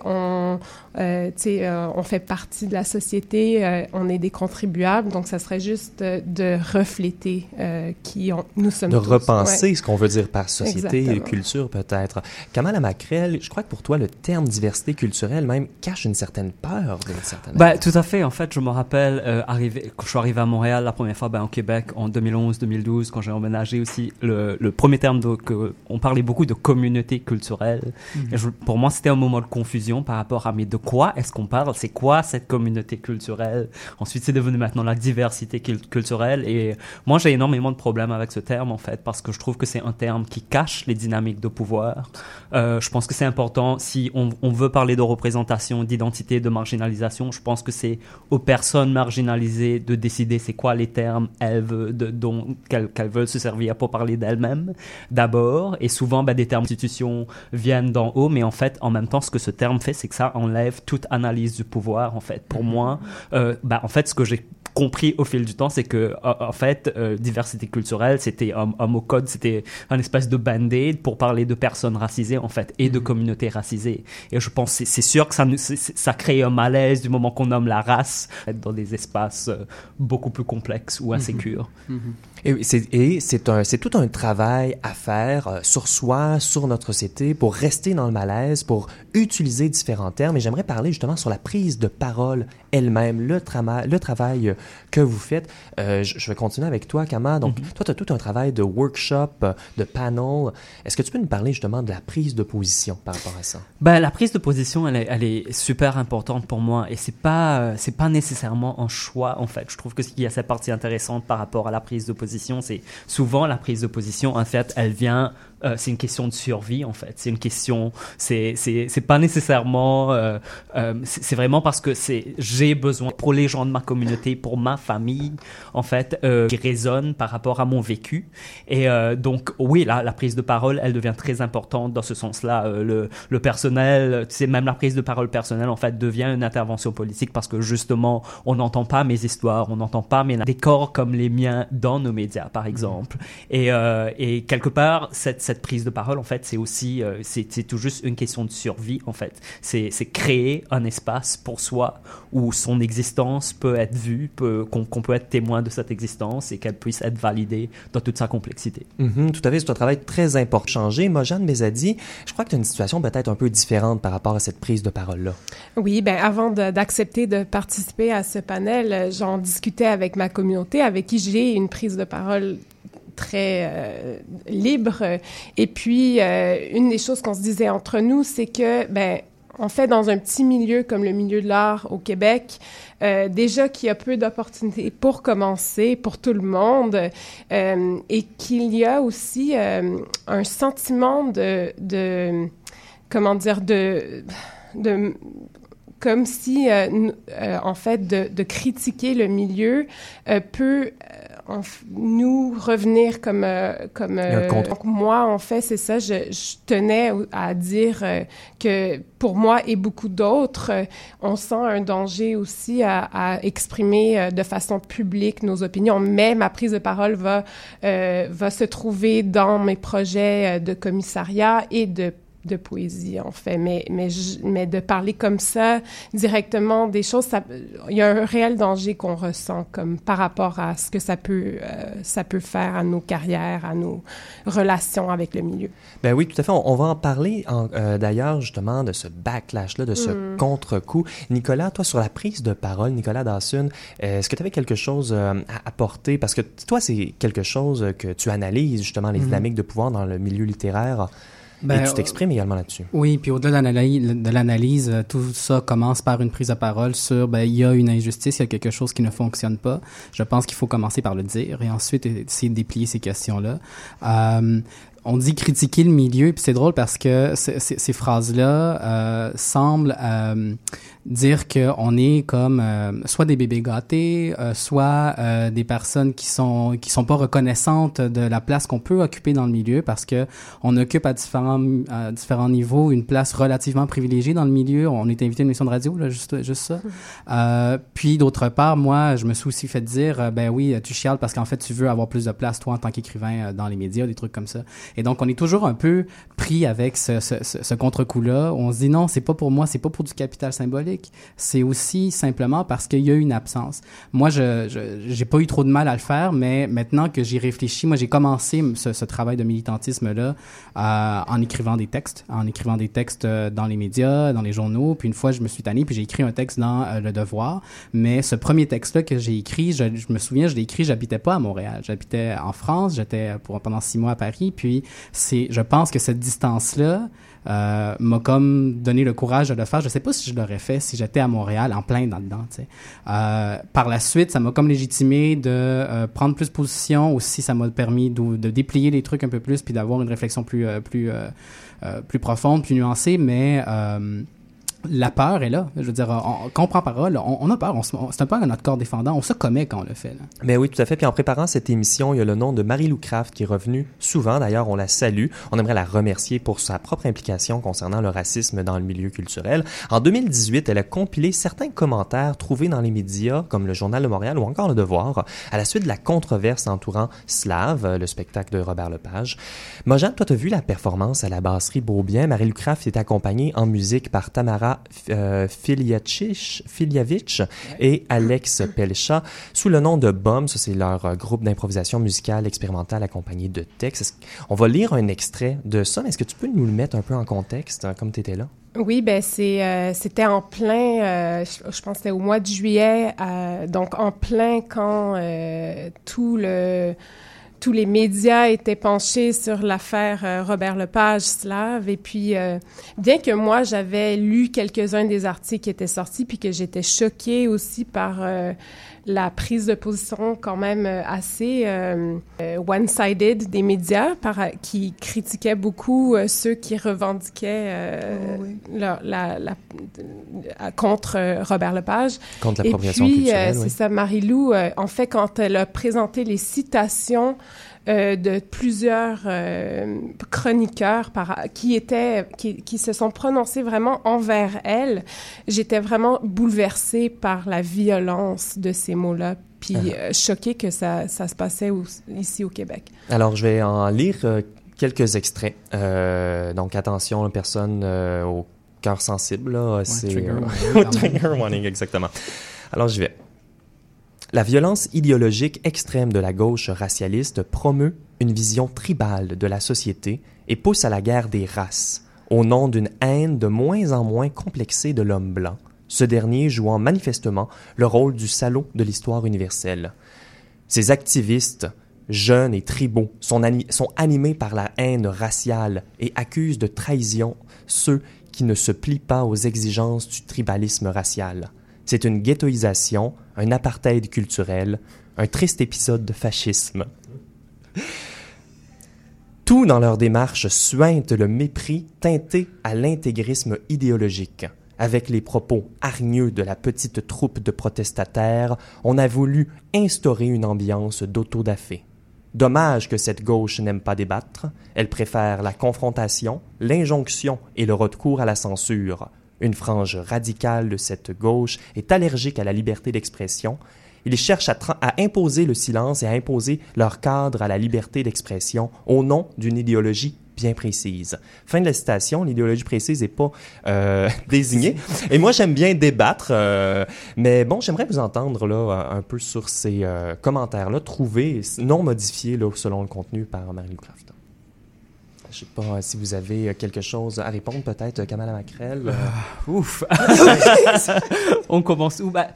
Euh, tu sais, euh, on fait partie de la société, euh, on est des contribuables, donc ça serait juste de refléter euh, qui on, nous sommes de tous. repenser Ouais. ce qu'on veut dire par société et Exactement. culture peut-être. Kamala Macrel, je crois que pour toi le terme diversité culturelle même cache une certaine peur d'une certaine manière. tout à fait. En fait, je me rappelle euh, arrivé, quand je suis arrivé à Montréal la première fois, ben, au Québec, en 2011-2012, quand j'ai emménagé aussi, le, le premier terme de, que, on parlait beaucoup de communauté culturelle. Et je- pour moi, c'était un moment de confusion par rapport à, mais de quoi est-ce qu'on parle? C'est quoi cette communauté culturelle? Ensuite, c'est devenu maintenant la diversité cul- culturelle. Et moi, j'ai énormément de problèmes avec ce terme, en fait, parce que je trouve que c'est un terme qui cache les dynamiques de pouvoir. Euh, je pense que c'est important si on, veut parler de représentation, d'identité, de marginalisation. Je pense que c'est aux personnes marginalisées de décider c'est quoi les termes qu'elles veulent se servir pour parler d'elles-mêmes d'abord. Et souvent, ben, des termes d'institution viennent d'en haut, mais en fait, en même temps, ce que ce terme fait, c'est que ça enlève enlève toute analyse du pouvoir, en fait. Pour moi, euh, bah, en fait, ce que j'ai compris au fil du temps, c'est que en fait, euh, diversité culturelle, c'était un, un mot code, c'était un espèce de band-aid pour parler de personnes racisées en fait et de communautés racisées. Et je pense c'est- sûr que ça, ça crée un malaise du moment qu'on nomme la race dans des espaces euh, beaucoup plus complexes ou insécures. Et c'est un c'est tout un travail à faire euh, sur soi, sur notre société pour rester dans le malaise, pour utiliser différents termes. Et j'aimerais parler justement sur la prise de parole elle-même, le travail euh, que vous faites. Euh, je, je vais continuer avec toi, Kama. Donc toi, tu as tout un travail de workshop, de panel. Est-ce que tu peux nous parler justement de la prise de position par rapport à ça? Ben, la prise de position, elle est, elle est super importante pour moi et c'est pas, c'est pas nécessairement un choix en fait. Je trouve que ce qui y a cette partie intéressante par rapport à la prise de position, c'est souvent la prise de position en fait, elle vient, euh, c'est une question de survie en fait. C'est une question, c'est, c'est, c'est pas nécessairement, euh, euh, c'est vraiment parce que c'est, j'ai besoin pour les gens de ma communauté, pour ma famille en fait, euh, qui résonne par rapport à mon vécu. Et euh, donc oui, la, la prise de parole, elle devient très importante dans ce sens-là. Euh, le, le personnel, tu sais, même la prise de parole personnelle, en fait, devient une intervention politique parce que justement, on n'entend pas mes histoires, on n'entend pas mes décors comme les miens dans nos médias, par exemple. Et, et quelque part, cette, cette prise de parole, en fait, c'est aussi, euh, c'est c'est tout juste une question de survie, en fait. C'est c'est créer un espace pour soi où son existence peut être vue, peut- qu'on qu'on peut être témoin de cette existence et qu'elle puisse être validée dans toute sa complexité. Mhm, tout à fait, c'est un travail très important. Changer. Mojane Bezadi, je crois que tu as une situation peut-être un peu différente par rapport à cette prise de parole-là. Oui, ben avant de- d'accepter de, participer à ce panel, j'en discutais avec ma communauté, avec qui j'ai une prise de parole très euh, libre. Et puis, euh, une des choses qu'on se disait entre nous, c'est que, ben, on fait dans un petit milieu comme le milieu de l'art au Québec, euh, déjà qu'il y a peu d'opportunités pour commencer, pour tout le monde, et qu'il y a aussi un sentiment de, de comment dire, de, de comme si, en fait, de, critiquer le milieu peut en nous revenir comme... euh, comme euh, donc moi, en fait, c'est ça, je, je tenais à dire euh, que pour moi et beaucoup d'autres, on sent un danger aussi à, à exprimer de façon publique nos opinions, mais ma prise de parole va, euh, va se trouver dans mes projets de commissariat et de de poésie, en fait. Mais, mais, je- mais de parler comme ça, directement des choses, ça- il y a un réel danger qu'on ressent comme par rapport à ce que ça peut, euh, ça peut faire à nos carrières, à nos relations avec le milieu. Ben oui, tout à fait. On, on va en parler euh, d'ailleurs justement de ce backlash-là, de ce Mm. contre-coup. Nicolas, toi sur la prise de parole, Nicolas Dassun, est-ce que tu avais quelque chose euh, à apporter? Parce que toi, c'est quelque chose que tu analyses justement, les Mhm. dynamiques de pouvoir dans le milieu littéraire. Ben, et tu t'exprimes également là-dessus. Oui, puis au-delà de l'analyse, euh, tout ça commence par une prise de parole sur ben il y a une injustice, il y a quelque chose qui ne fonctionne pas. Je pense qu'il faut commencer par le dire et ensuite essayer de déplier ces questions-là. Euh, on dit critiquer le milieu, puis c'est drôle parce que ces phrases-là euh, semblent euh, dire que on est comme euh, soit des bébés gâtés, soit des personnes qui sont qui sont pas reconnaissantes de la place qu'on peut occuper dans le milieu parce que on occupe à différents à différents niveaux une place relativement privilégiée dans le milieu. On est invité à une émission de radio, là, juste juste ça. Euh, puis d'autre part, moi, je me suis aussi fait dire, ben oui, tu chiales parce qu'en fait, tu veux avoir plus de place toi en tant qu'écrivain dans les médias, des trucs comme ça. Et donc, on est toujours un peu pris avec ce, ce, ce, contre-coup-là. On se dit non, c'est pas pour moi, c'est pas pour du capital symbolique. C'est aussi simplement parce qu'il y a une absence. Moi, je j'ai pas eu trop de mal à le faire, mais maintenant que j'y réfléchis, moi, j'ai commencé ce, ce travail de militantisme-là euh, en écrivant des textes, en écrivant des textes euh, dans les médias, dans les journaux. Puis une fois, je me suis tanné, puis j'ai écrit un texte dans euh, Le Devoir. Mais ce premier texte-là que j'ai écrit, je, je me souviens, je l'ai écrit, j'habitais pas à Montréal, j'habitais en France, j'étais pendant six mois à Paris. Puis c'est, je pense que cette distance-là euh, m'a comme donné le courage de le faire. Je sais pas si je l'aurais fait si j'étais à Montréal en plein dans dedans. Euh, par la suite, ça m'a comme légitimé de euh, prendre plus position. Aussi, ça m'a permis de, de déplier les trucs un peu plus puis d'avoir une réflexion plus plus plus profonde, plus nuancée. Mais la peur est là. Je veux dire, on, quand on prend parole, on, on a peur. C'est un peu notre corps défendant. On se commet quand on le fait. Mais oui, tout à fait. Puis en préparant cette émission, il y a le nom de Marie-Lou Craft qui est revenue souvent. D'ailleurs, on la salue. On aimerait la remercier pour sa propre implication concernant le racisme dans le milieu culturel. En 2018, elle a compilé certains commentaires trouvés dans les médias, comme le Journal de Montréal ou encore Le Devoir, à la suite de la controverse entourant Slave, le spectacle de Robert Lepage. Mojan, toi, tu as vu la performance à la brasserie Beaubien. Marie-Lou Craft est accompagnée en musique par Tamara euh, Filiacich- Filiavich et Alex Pelcha sous le nom de BOM. C'est leur euh, groupe d'improvisation musicale expérimentale accompagné de textes. On va lire un extrait de ça, est-ce que tu peux nous le mettre un peu en contexte, euh, comme tu étais là? Oui, ben euh, c'était en plein, euh, je, pense que c'était au mois de juillet, euh, donc en plein quand euh, tout le tous les médias étaient penchés sur l'affaire euh, Robert Lepage Slave et puis euh, bien que moi j'avais lu quelques-uns des articles qui étaient sortis puis que j'étais choquée aussi par euh, la prise de position quand même euh, assez euh, euh, one-sided des médias par, qui critiquaient beaucoup euh, ceux qui revendiquaient euh, Oh, oui. la, la- la- contre Robert Lepage. Contre Et l'appropriation puis, euh, culturelle, c'est oui. ça, Marie-Lou, euh, en fait, quand elle a présenté les citations euh, de plusieurs euh, chroniqueurs par, qui étaient qui, qui se sont prononcés vraiment envers elle, j'étais vraiment bouleversée par la violence de ces mots-là, puis Ah. euh, choquée que ça, ça se passait au- ici au Québec. Alors, je vais en lire euh, quelques extraits. Euh, donc, attention, personne euh, au cœur sensible. Là, c'est trigger euh, [LAUGHS] warning, trigger warning, exactement. Alors, j'y vais. La violence idéologique extrême de la gauche racialiste promeut une vision tribale de la société et pousse à la guerre des races, au nom d'une haine de moins en moins complexée de l'homme blanc, ce dernier jouant manifestement le rôle du salaud de l'histoire universelle. Ces activistes, jeunes et tribaux, sont, ani- sont animés par la haine raciale et accusent de trahison ceux qui ne se plient pas aux exigences du tribalisme racial. C'est une ghettoisation, un apartheid culturel, un triste épisode de fascisme. Tout dans leur démarche suinte le mépris teinté à l'intégrisme idéologique. Avec les propos hargneux de la petite troupe de protestataires, on a voulu instaurer une ambiance d'autodafé. Dommage que cette gauche n'aime pas débattre, elle préfère la confrontation, l'injonction et le recours à la censure. Une frange radicale de cette gauche est allergique à la liberté d'expression. Ils cherchent à, imposer le silence et à imposer leur cadre à la liberté d'expression au nom d'une idéologie bien précise. Fin de la citation, l'idéologie précise n'est pas euh, [LAUGHS] désignée. Et moi, j'aime bien débattre, euh, mais bon, j'aimerais vous entendre là un peu sur ces euh, commentaires-là, trouvés, non modifiés là, selon le contenu par Marie-Lou Craft. Je sais pas euh, si vous avez euh, quelque chose à répondre, peut-être, euh, Kamala Macrel. euh, Ouf. [LAUGHS] On commence où? Bah,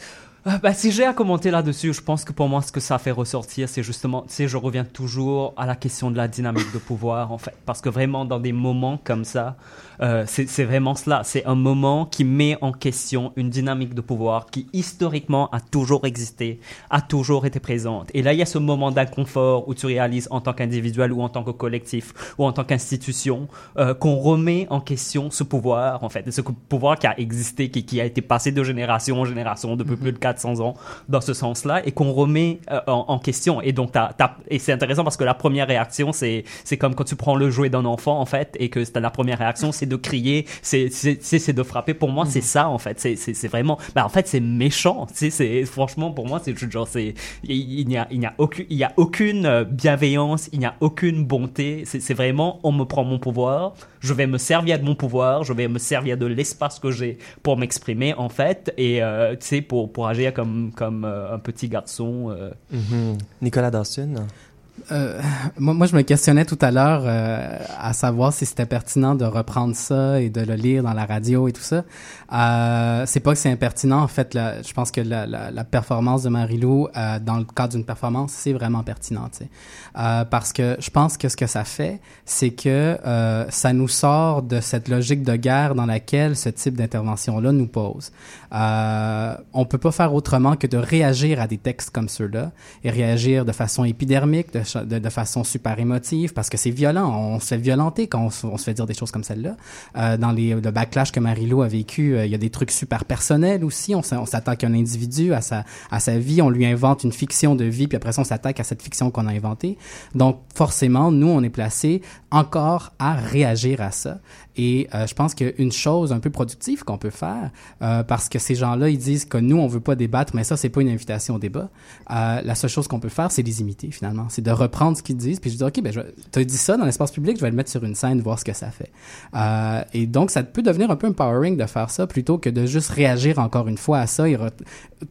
bah, si j'ai à commenter là-dessus, je pense que pour moi, ce que ça fait ressortir, c'est justement, tu sais, je reviens toujours à la question de la dynamique de pouvoir, en fait. Parce que vraiment, dans des moments comme ça, euh, c'est vraiment cela. C'est un moment qui met en question une dynamique de pouvoir qui, historiquement, a toujours existé, a toujours été présente. Et là, il y a ce moment d'inconfort où tu réalises, en tant qu'individuel ou en tant que collectif ou en tant qu'institution, euh, qu'on remet en question ce pouvoir, en fait. Ce pouvoir qui a existé, qui, qui a été passé de génération en génération depuis plus de 400 ans, dans ce sens-là, et qu'on remet euh, en, en question. Et donc, t'as- t'as- et c'est intéressant parce que la première réaction, c'est c'est comme quand tu prends le jouet d'un enfant, en fait, et que la première réaction, c'est de crier, c'est de frapper. Pour moi, c'est ça, en fait. C'est- vraiment... Bah, en fait, c'est méchant. C'est franchement, pour moi, c'est genre, c'est... Il n'y a, il n'y a, aucune, il y a aucune euh, bienveillance, il n'y a aucune bonté. C'est c'est vraiment, on me prend mon pouvoir, je vais me servir de mon pouvoir, je vais me servir de l'espace que j'ai pour m'exprimer, en fait, et, euh, tu sais, pour, pour agir comme, comme euh, un petit garçon. euh. mhm. Nicolas Dawson. Euh, moi, moi, je me questionnais tout à l'heure euh, à savoir si c'était pertinent de reprendre ça et de le lire dans la radio et tout ça. Euh, c'est pas que c'est impertinent. En fait, je pense que la, performance de Marie-Lou, euh, dans le cadre d'une performance, c'est vraiment pertinent. Euh, parce que je pense que ce que ça fait, c'est que ça nous sort de cette logique de guerre dans laquelle ce type d'intervention-là nous pose. On peut pas faire autrement que de réagir à des textes comme ceux-là et réagir de façon épidermique, de, façon super émotive parce que c'est violent. On se fait violenter quand on, se- fait dire des choses comme celle-là. Euh, dans les, le backlash que Marie-Lou a vécu, euh, il y a des trucs super personnels aussi. On, s'attaque à un individu, à sa, à sa vie. On lui invente une fiction de vie, puis après ça, on s'attaque à cette fiction qu'on a inventée. Donc, forcément, nous, on est placé encore à réagir à ça. Et euh, je pense qu'une chose un peu productive qu'on peut faire, parce que ces gens-là, ils disent que nous, on veut pas débattre, mais ça, c'est pas une invitation au débat. La seule chose qu'on peut faire, c'est les imiter, finalement. C'est de reprendre ce qu'ils disent, puis je dis, OK, ben, t'as dit ça dans l'espace public, je vais le mettre sur une scène, voir ce que ça fait. Euh, et donc, ça peut devenir un peu empowering de faire ça, plutôt que de juste réagir encore une fois à ça et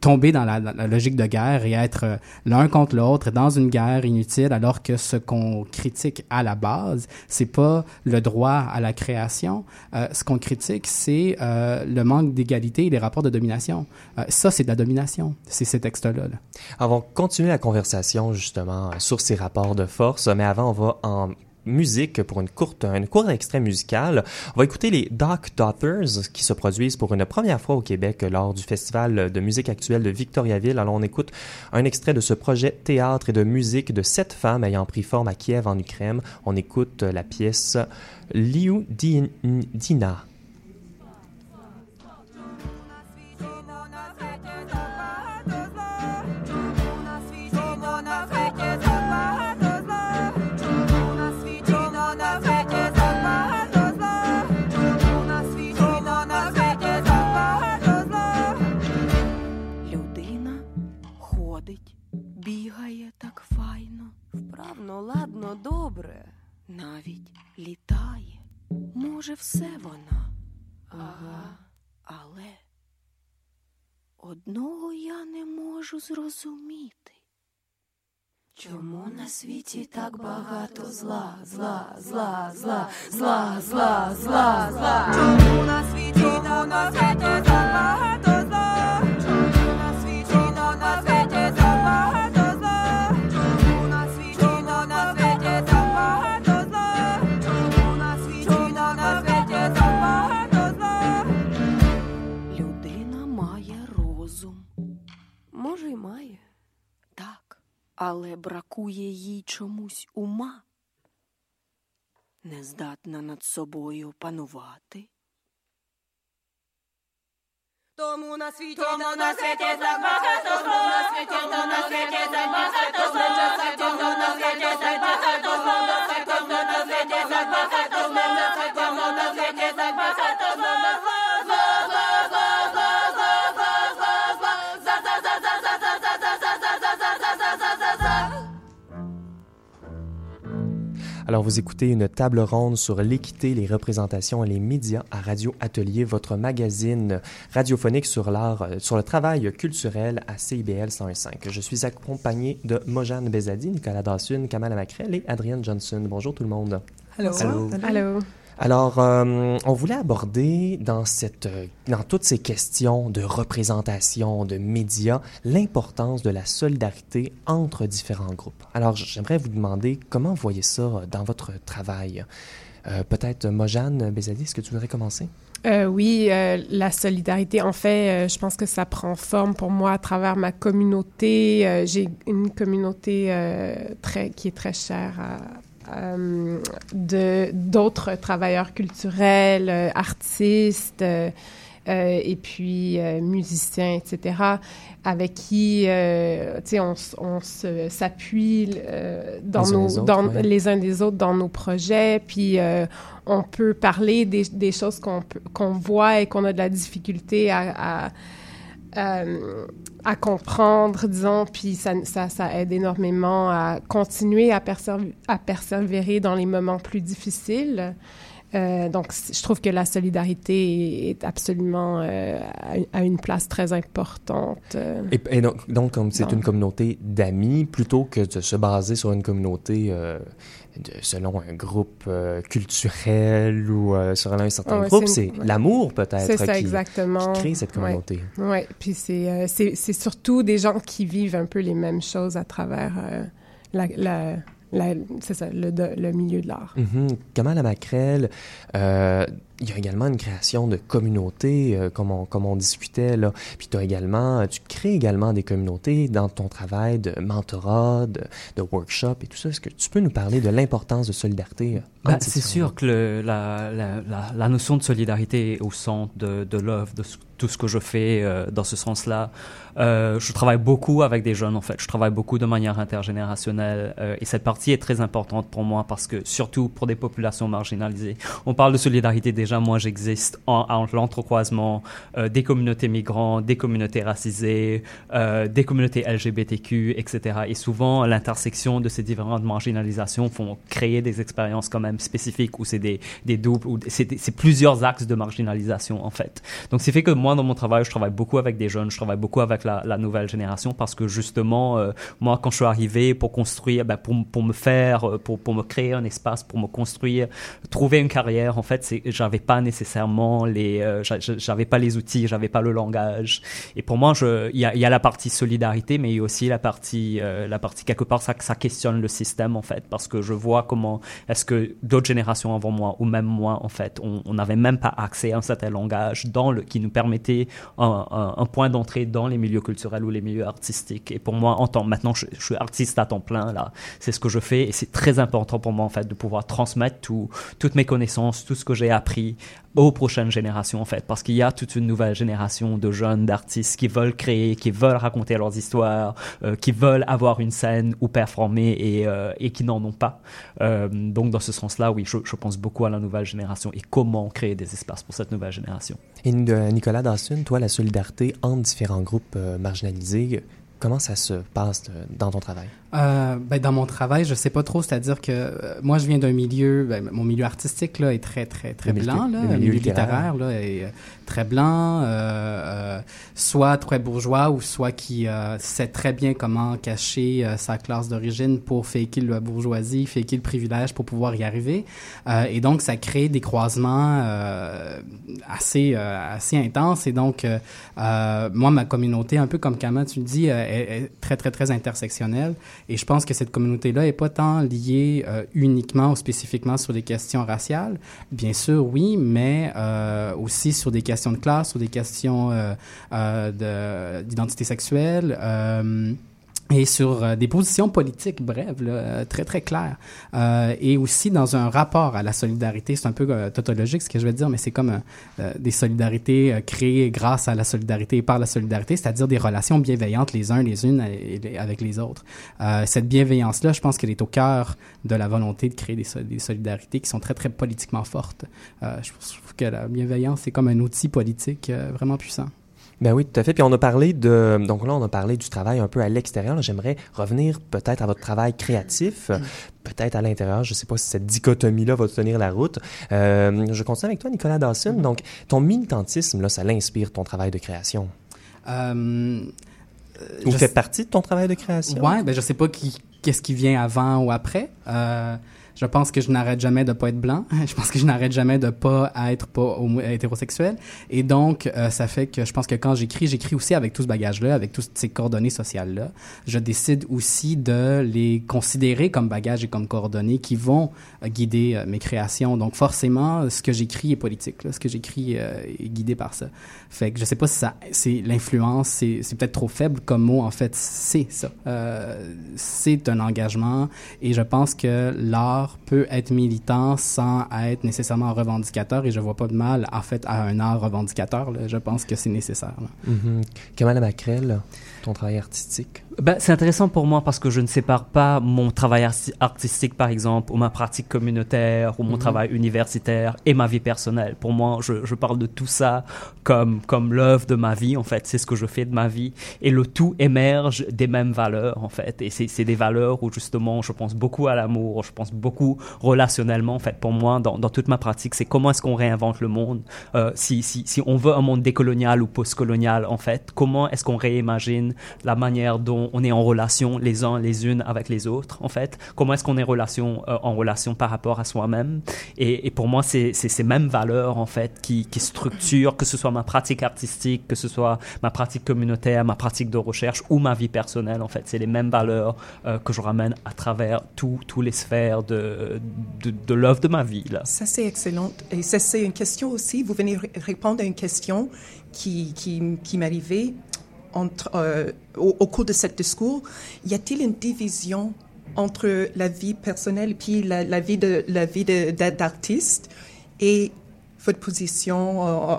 tomber dans la, logique de guerre et être euh, l'un contre l'autre dans une guerre inutile, alors que ce qu'on critique à la base, c'est pas le droit à la création. Euh, ce qu'on critique, c'est le manque d'égalité et les rapports de domination. Ça, c'est de la domination. C'est ces textes-là. là. Alors, continuer la conversation justement sur ces rapports de force, mais avant, on va en musique pour une courte, un court extrait musical. On va écouter les Dark Daughters qui se produisent pour une première fois au Québec lors du Festival de musique actuelle de Victoriaville. Alors, on écoute un extrait de ce projet théâtre et de musique de sept femmes ayant pris forme à Kiev en Ukraine. On écoute la pièce Liu Din- Dina. Вправно, ладно, добре, навіть літає. Може, все вона. Ага, але одного я не можу зрозуміти. Чому на світі так багато зла, зла, зла, зла, зла, зла, зла, зла? Чому на світі, так багато але бракує їй чомусь ума. Не здатна над собою панувати. Тому на світі, тому на світі так багато зла, на світі, тому на світі так багато зла, на світі, тому на світі так багато зла, на світі, тому на світі так багато зла, на світі, тому на світі так багато зла, зла, Alors, vous écoutez une table ronde sur l'équité, les représentations et les médias à Radio Atelier, votre magazine radiophonique sur l'art, euh, sur le travail culturel à CIBL 101.5. Je suis accompagné de Mojane Bezadi, Nicolas Dassun, Kamala Macrel et Adrienne Johnson. Bonjour tout le monde. Allô? Allô? Allô? Alors, euh, on voulait aborder dans, cette, euh, dans toutes ces questions de représentation, de médias, l'importance de la solidarité entre différents groupes. Alors, j'aimerais vous demander comment vous voyez ça euh, dans votre travail. Euh, Peut-être Mojane Bezadi, est-ce que tu voudrais commencer? Euh, oui, euh, la solidarité, en fait, euh, je pense que ça prend forme pour moi à travers ma communauté. Euh, J'ai une communauté euh, très, qui est très chère à, euh, de d'autres travailleurs culturels, euh, artistes, euh, euh, et puis euh, musiciens, etc., avec qui, euh, tu sais, on, on s'appuie euh, dans Les uns nos, les autres, dans, ouais. les uns des autres dans nos projets, puis euh, on peut parler des, des choses qu'on qu'on voit et qu'on a de la difficulté à, à, euh, à comprendre, disons, puis ça, ça, ça aide énormément à continuer à, persév- à persévérer dans les moments plus difficiles. Euh, donc, je trouve que la solidarité est, absolument euh, à, une place très importante. Et, et donc, donc, comme c'est une communauté d'amis, plutôt que de se baser sur une communauté de- selon un groupe euh, culturel ou euh, selon un certain ouais, groupe, c'est une- l'amour peut-être qui, crée cette communauté. Oui, puis c'est euh, c'est c'est surtout des gens qui vivent un peu les mêmes choses à travers la, la, la- c'est ça, le, milieu de l'art. Mhm. Kamala Macrel, euh, il y a également une création de communautés, euh, comme, on, discutait là. Puis tu également, tu crées également des communautés dans ton travail de mentorat, de, de workshop et tout ça. Est-ce que tu peux nous parler de l'importance de solidarité euh, Bah, c'est sûr que le- la, la, la, la notion de solidarité est au centre de, de l'œuvre, de ce- tout ce que je fais euh, dans ce sens-là. Euh, je travaille beaucoup avec des jeunes, en fait. Je travaille beaucoup de manière intergénérationnelle. euh, et cette partie est très importante pour moi parce que, surtout pour des populations marginalisées, on parle de solidarité déjà. Moi, j'existe en, en l'entrecroisement des communautés migrantes, des communautés racisées, des communautés LGBTQ, etc. Et souvent, l'intersection de ces différentes marginalisations font créer des expériences quand même spécifiques où c'est des, des doubles, ou c'est plusieurs axes de marginalisation, en fait. Donc, c'est fait que moi, dans mon travail, je travaille beaucoup avec des jeunes, je travaille beaucoup avec la, la nouvelle génération parce que justement, euh, moi, quand je suis arrivé pour construire, ben, pour, pour me faire, euh, pour, pour me créer un espace, pour me construire, trouver une carrière, en fait, j'avais pas nécessairement les, euh, j'a- j'a- j'avais pas les outils, j'avais pas le langage. Et pour moi, il y a, y a la partie solidarité, mais il y a aussi la partie, euh, la partie quelque part, ça, ça questionne le système, en fait, parce que je vois comment est-ce que d'autres générations avant moi, ou même moi, en fait, on n'avait même pas accès à un certain langage dans le, qui nous permettait un, point d'entrée dans les milieux culturels ou les milieux artistiques. Et pour moi, en tant, maintenant, je, suis artiste à temps plein, là. C'est ce que je fais et c'est très important pour moi, en fait, de pouvoir transmettre tout, toutes mes connaissances, tout ce que j'ai appris aux prochaines générations, en fait, parce qu'il y a toute une nouvelle génération de jeunes, d'artistes qui veulent créer, qui veulent raconter leurs histoires, euh, qui veulent avoir une scène ou performer et, euh, et qui n'en ont pas. Euh, donc, dans ce sens-là, oui, je, je pense beaucoup à la nouvelle génération et comment créer des espaces pour cette nouvelle génération. Et Nicolas Dawson, toi, la solidarité entre différents groupes marginalisés, comment ça se passe euh, dans ton travail? Euh, ben, dans mon travail, je sais pas trop, c'est-à-dire que euh, moi, je viens d'un milieu, ben, mon milieu artistique là est très très très Le milieu- blanc, là, le milieu littéraire. littéraire là est euh, très blanc, euh, euh, soit très bourgeois ou soit qui euh, sait très bien comment cacher euh, sa classe d'origine pour faker la bourgeoisie, faker le privilège pour pouvoir y arriver, Euh, et donc ça crée des croisements euh, assez euh, assez intenses et donc euh, euh, moi ma communauté un peu comme Kama tu le dis est, est très très très intersectionnelle et je pense que cette communauté-là est pas tant liée uniquement ou spécifiquement sur des questions raciales. Bien sûr, oui, mais aussi sur des questions de classe, sur des questions de- d'identité sexuelle. Et sur euh, des positions politiques brèves, là, euh, très très claires, Euh, et aussi dans un rapport à la solidarité. C'est un peu euh, tautologique ce que je vais dire, mais c'est comme euh, des solidarités créées grâce à la solidarité et par la solidarité, c'est-à-dire des relations bienveillantes les uns les unes avec les autres. Cette bienveillance-là, je pense qu'elle est au cœur de la volonté de créer des, des solidarités qui sont très très politiquement fortes. Je trouve que la bienveillance c'est comme un outil politique vraiment puissant. Ben oui, tout à fait. Puis on a parlé de, donc là on a parlé du travail un peu à l'extérieur. J'aimerais revenir peut-être à votre travail créatif, euh, peut-être à l'intérieur. Je sais pas si cette dichotomie-là va tenir la route. Euh, je continue avec toi, Nicolas Dawson. Donc ton militantisme là, ça l'inspire ton travail de création? Euh, Ou fait sais- partie de ton travail de création? Ouais, ben je sais pas qui, qu'est-ce qui vient avant ou après. Euh, je pense que je n'arrête jamais de pas être blanc. [LAUGHS] Je pense que je n'arrête jamais de pas être pas hétérosexuel. Et donc, euh, ça fait que je pense que quand j'écris, j'écris aussi avec tout ce bagage-là, avec toutes ces coordonnées sociales-là. Je décide aussi de les considérer comme bagages et comme coordonnées qui vont euh, guider euh, mes créations. Donc, forcément, ce que j'écris est politique. Là. Ce que j'écris euh, est guidé par ça. Fait que je sais pas si ça, c'est l'influence, c'est, c'est peut-être trop faible comme mot. En fait, c'est ça. Euh, c'est un engagement et je pense que l'art peut être militant sans être nécessairement revendicateur et je vois pas de mal en fait à un art revendicateur. Je pense que c'est nécessaire. là. Kamala Macrel, ton travail artistique? Ben, c'est intéressant pour moi parce que je ne sépare pas mon travail arti- artistique, par exemple, ou ma pratique communautaire, ou mon Mhm. travail universitaire et ma vie personnelle. Pour moi, je, je parle de tout ça comme, comme l'œuvre de ma vie, en fait. C'est ce que je fais de ma vie. Et le tout émerge des mêmes valeurs, en fait. Et c'est c'est des valeurs où, justement, je pense beaucoup à l'amour, je pense beaucoup relationnellement, en fait. Pour moi, dans, dans toute ma pratique, c'est comment est-ce qu'on réinvente le monde. Euh, si, si, si on veut un monde décolonial ou postcolonial, en fait, comment est-ce qu'on réimagine la manière dont on est en relation les uns les unes avec les autres, en fait? Comment est-ce qu'on est relation, euh, en relation par rapport à soi-même? Et, pour moi, c'est ces mêmes valeurs, en fait, qui, structurent, que ce soit ma pratique artistique, que ce soit ma pratique communautaire, ma pratique de recherche ou ma vie personnelle, en fait. C'est les mêmes valeurs euh, que je ramène à travers tous tous les sphères de, de, l'œuvre de ma vie. Ça, c'est excellent. Et ça, c'est une question aussi. Vous venez ré- répondre à une question qui, qui, qui m'arrivait entre, euh, au, au cours de ce discours. Y a-t-il une division entre la vie personnelle puis la, la vie de la vie d'artiste et votre position euh,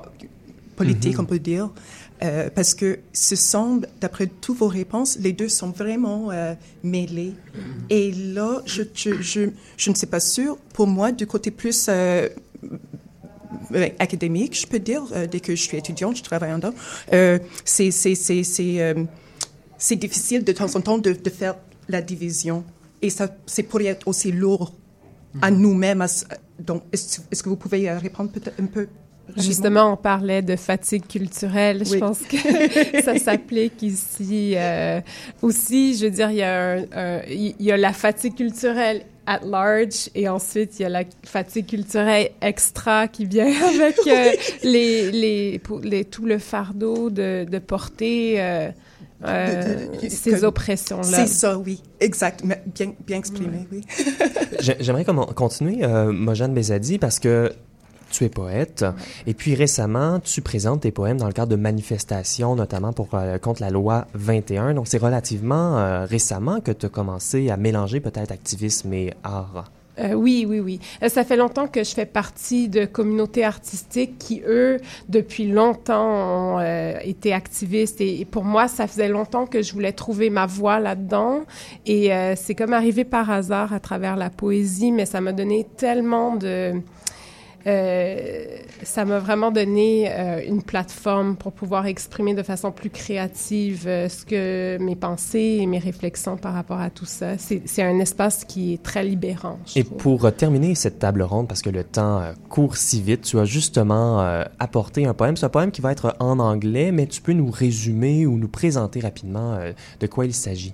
politique, on peut dire? Euh, parce que ce semble, d'après toutes vos réponses, les deux sont vraiment euh, mêlés. Et là, je, je, je, je ne suis pas sûre. Pour moi, du côté plus académique, je peux dire, euh, dès que je suis étudiante, je travaille en dedans, euh, c'est c'est- c'est- c'est, euh, c'est difficile de temps en temps de, de faire la division. Et ça, c'est pour être aussi lourd à nous-mêmes. à s- Donc, est-ce est-ce que vous pouvez euh, répondre peut-être un peu? Justement, on parlait de fatigue culturelle. Je Oui. pense que [LAUGHS] ça s'applique ici euh, aussi. Je veux dire, il y, a un- un- il y a la fatigue culturelle at large et ensuite il y a la fatigue culturelle extra qui vient [LAUGHS] avec euh, les, les, pour- les, tout le fardeau de, de porter euh, euh, De- de- ces oppressions-là. C'est ça, oui. Exact. Mais Bien, bien exprimé, oui. J'ai- J'aimerais comme- continuer, euh, Mojane Bezadi, parce que tu es poète, et puis récemment, tu présentes tes poèmes dans le cadre de manifestations, notamment pour euh, contre la loi 21. Donc, c'est relativement euh, récemment que tu as commencé à mélanger peut-être activisme et art. Euh, oui, oui, oui. Ça fait longtemps que je fais partie de communautés artistiques qui, eux, depuis longtemps, ont été activistes. Et, et pour moi, ça faisait longtemps que je voulais trouver ma voie là-dedans. Et c'est comme arrivé par hasard à travers la poésie, mais ça m'a donné tellement de... Euh, ça m'a vraiment donné euh, une plateforme pour pouvoir exprimer de façon plus créative euh, ce que mes pensées et mes réflexions par rapport à tout ça. C'est un espace qui est très libérant. je Et trouve. pour terminer cette table ronde, parce que le temps court si vite, tu as justement apporté un poème. C'est un poème qui va être en anglais, mais tu peux nous résumer ou nous présenter rapidement de quoi il s'agit.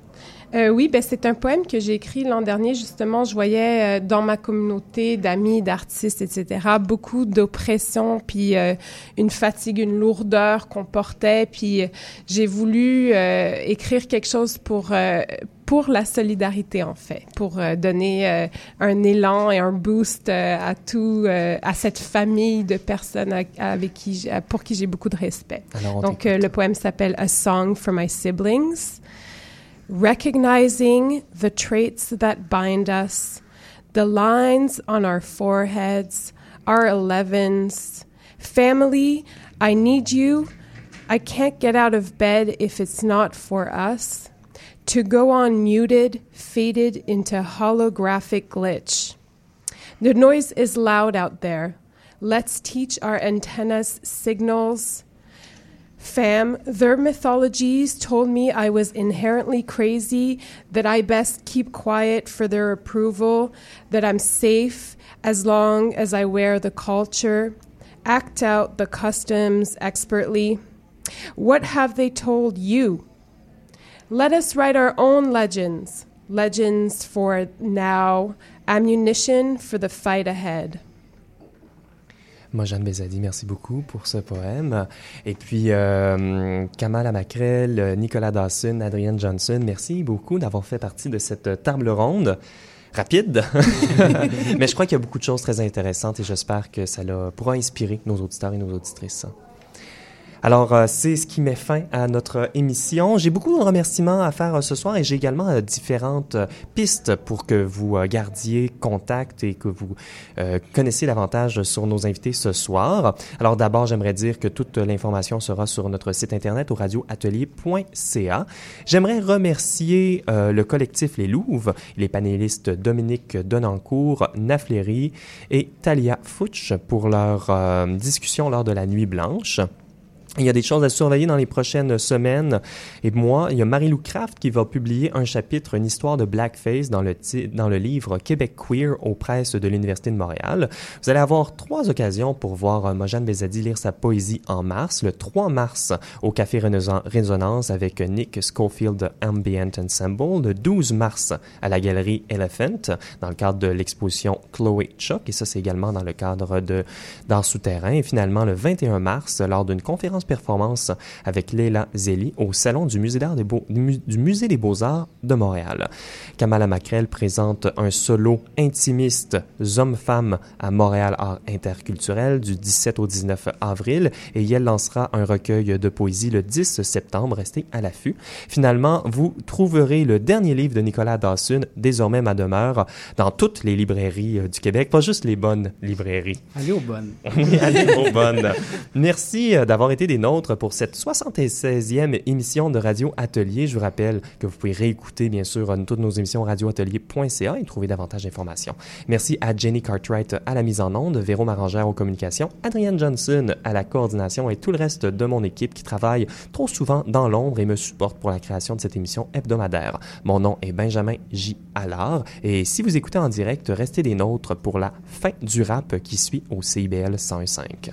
Euh, oui, ben c'est un poème que j'ai écrit l'an dernier. Justement, je voyais euh, dans ma communauté d'amis, d'artistes, etc., beaucoup d'oppression, puis euh, une fatigue, une lourdeur qu'on portait. Puis euh, j'ai voulu euh, écrire quelque chose pour euh, pour la solidarité en fait, pour euh, donner euh, un élan et un boost euh, à tout euh, à cette famille de personnes avec qui pour qui j'ai beaucoup de respect. Alors, on Donc, euh, le poème s'appelle A Song for My Siblings. Recognizing the traits that bind us, the lines on our foreheads, our 11s. Family, I need you. I can't get out of bed if it's not for us. To go on muted, faded into holographic glitch. The noise is loud out there. Let's teach our antennas signals. Fam, their mythologies told me I was inherently crazy, that I best keep quiet for their approval, that I'm safe as long as I wear the culture, act out the customs expertly. What have they told you? Let us write our own legends, legends for now, ammunition for the fight ahead. Moi, Jeanne Bézadi, merci beaucoup pour ce poème. Et puis, euh, Kamala Macrel, Nicolas Dawson, Adrienne Johnson, merci beaucoup d'avoir fait partie de cette table ronde. Rapide, [LAUGHS] mais je crois qu'il y a beaucoup de choses très intéressantes et j'espère que ça pourra inspirer nos auditeurs et nos auditrices. Alors, euh, c'est ce qui met fin à notre émission. J'ai beaucoup de remerciements à faire euh, ce soir et j'ai également euh, différentes pistes pour que vous gardiez contact et que vous connaissiez davantage sur nos invités ce soir. Alors, d'abord, j'aimerais dire que toute l'information sera sur notre site internet au radioatelier.ca. J'aimerais remercier le collectif Les Louves, les panélistes Dominique Donancourt, Nafléry et Talia Fouch pour leur discussion lors de la Nuit Blanche. Il y a des choses à surveiller dans les prochaines semaines. Et moi, il y a Marie-Lou Craft qui va publier un chapitre, une histoire de blackface dans le, dans le livre Québec Queer aux presses de l'Université de Montréal. Vous allez avoir trois occasions pour voir euh, Mojane Bezadi lire sa poésie en mars. Le 3 mars au Café Résonance avec Nick Schofield Ambient Ensemble. Le 12 mars à la Galerie Elephant dans le cadre de l'exposition Chloé Chuck. Et ça, c'est également dans le cadre de d'art souterrain. Et finalement, le 21 mars, lors d'une conférence performance avec Leila Zeli au Salon du Musée, des Beaux- du Mu- du Musée des Beaux-Arts de Montréal. Kamala Macrel présente un solo intimiste Hommes-Femmes à Montréal Art Interculturel du 17 au 19 avril et elle lancera un recueil de poésie le 10 septembre. Restez à l'affût. Finalement, vous trouverez le dernier livre de Nicolas Dawson, Désormais ma demeure, dans toutes les librairies euh, du Québec, pas juste les bonnes librairies. Allez aux bonnes. Allez aux bonnes. [LAUGHS] Merci euh, d'avoir été des nôtres pour cette 76e émission de Radio Atelier. Je vous rappelle que vous pouvez réécouter, bien sûr, euh, toutes nos émissions radioatelier.ca et trouver davantage d'informations. Merci à Jenny Cartwright à la mise en onde, Véro Marangère aux communications, Adrienne Johnson à la coordination et tout le reste de mon équipe qui travaille trop souvent dans l'ombre et me supporte pour la création de cette émission hebdomadaire. Mon nom est Benjamin J. Allard et si vous écoutez en direct, restez des nôtres pour la fin du rap qui suit au CIBL 105.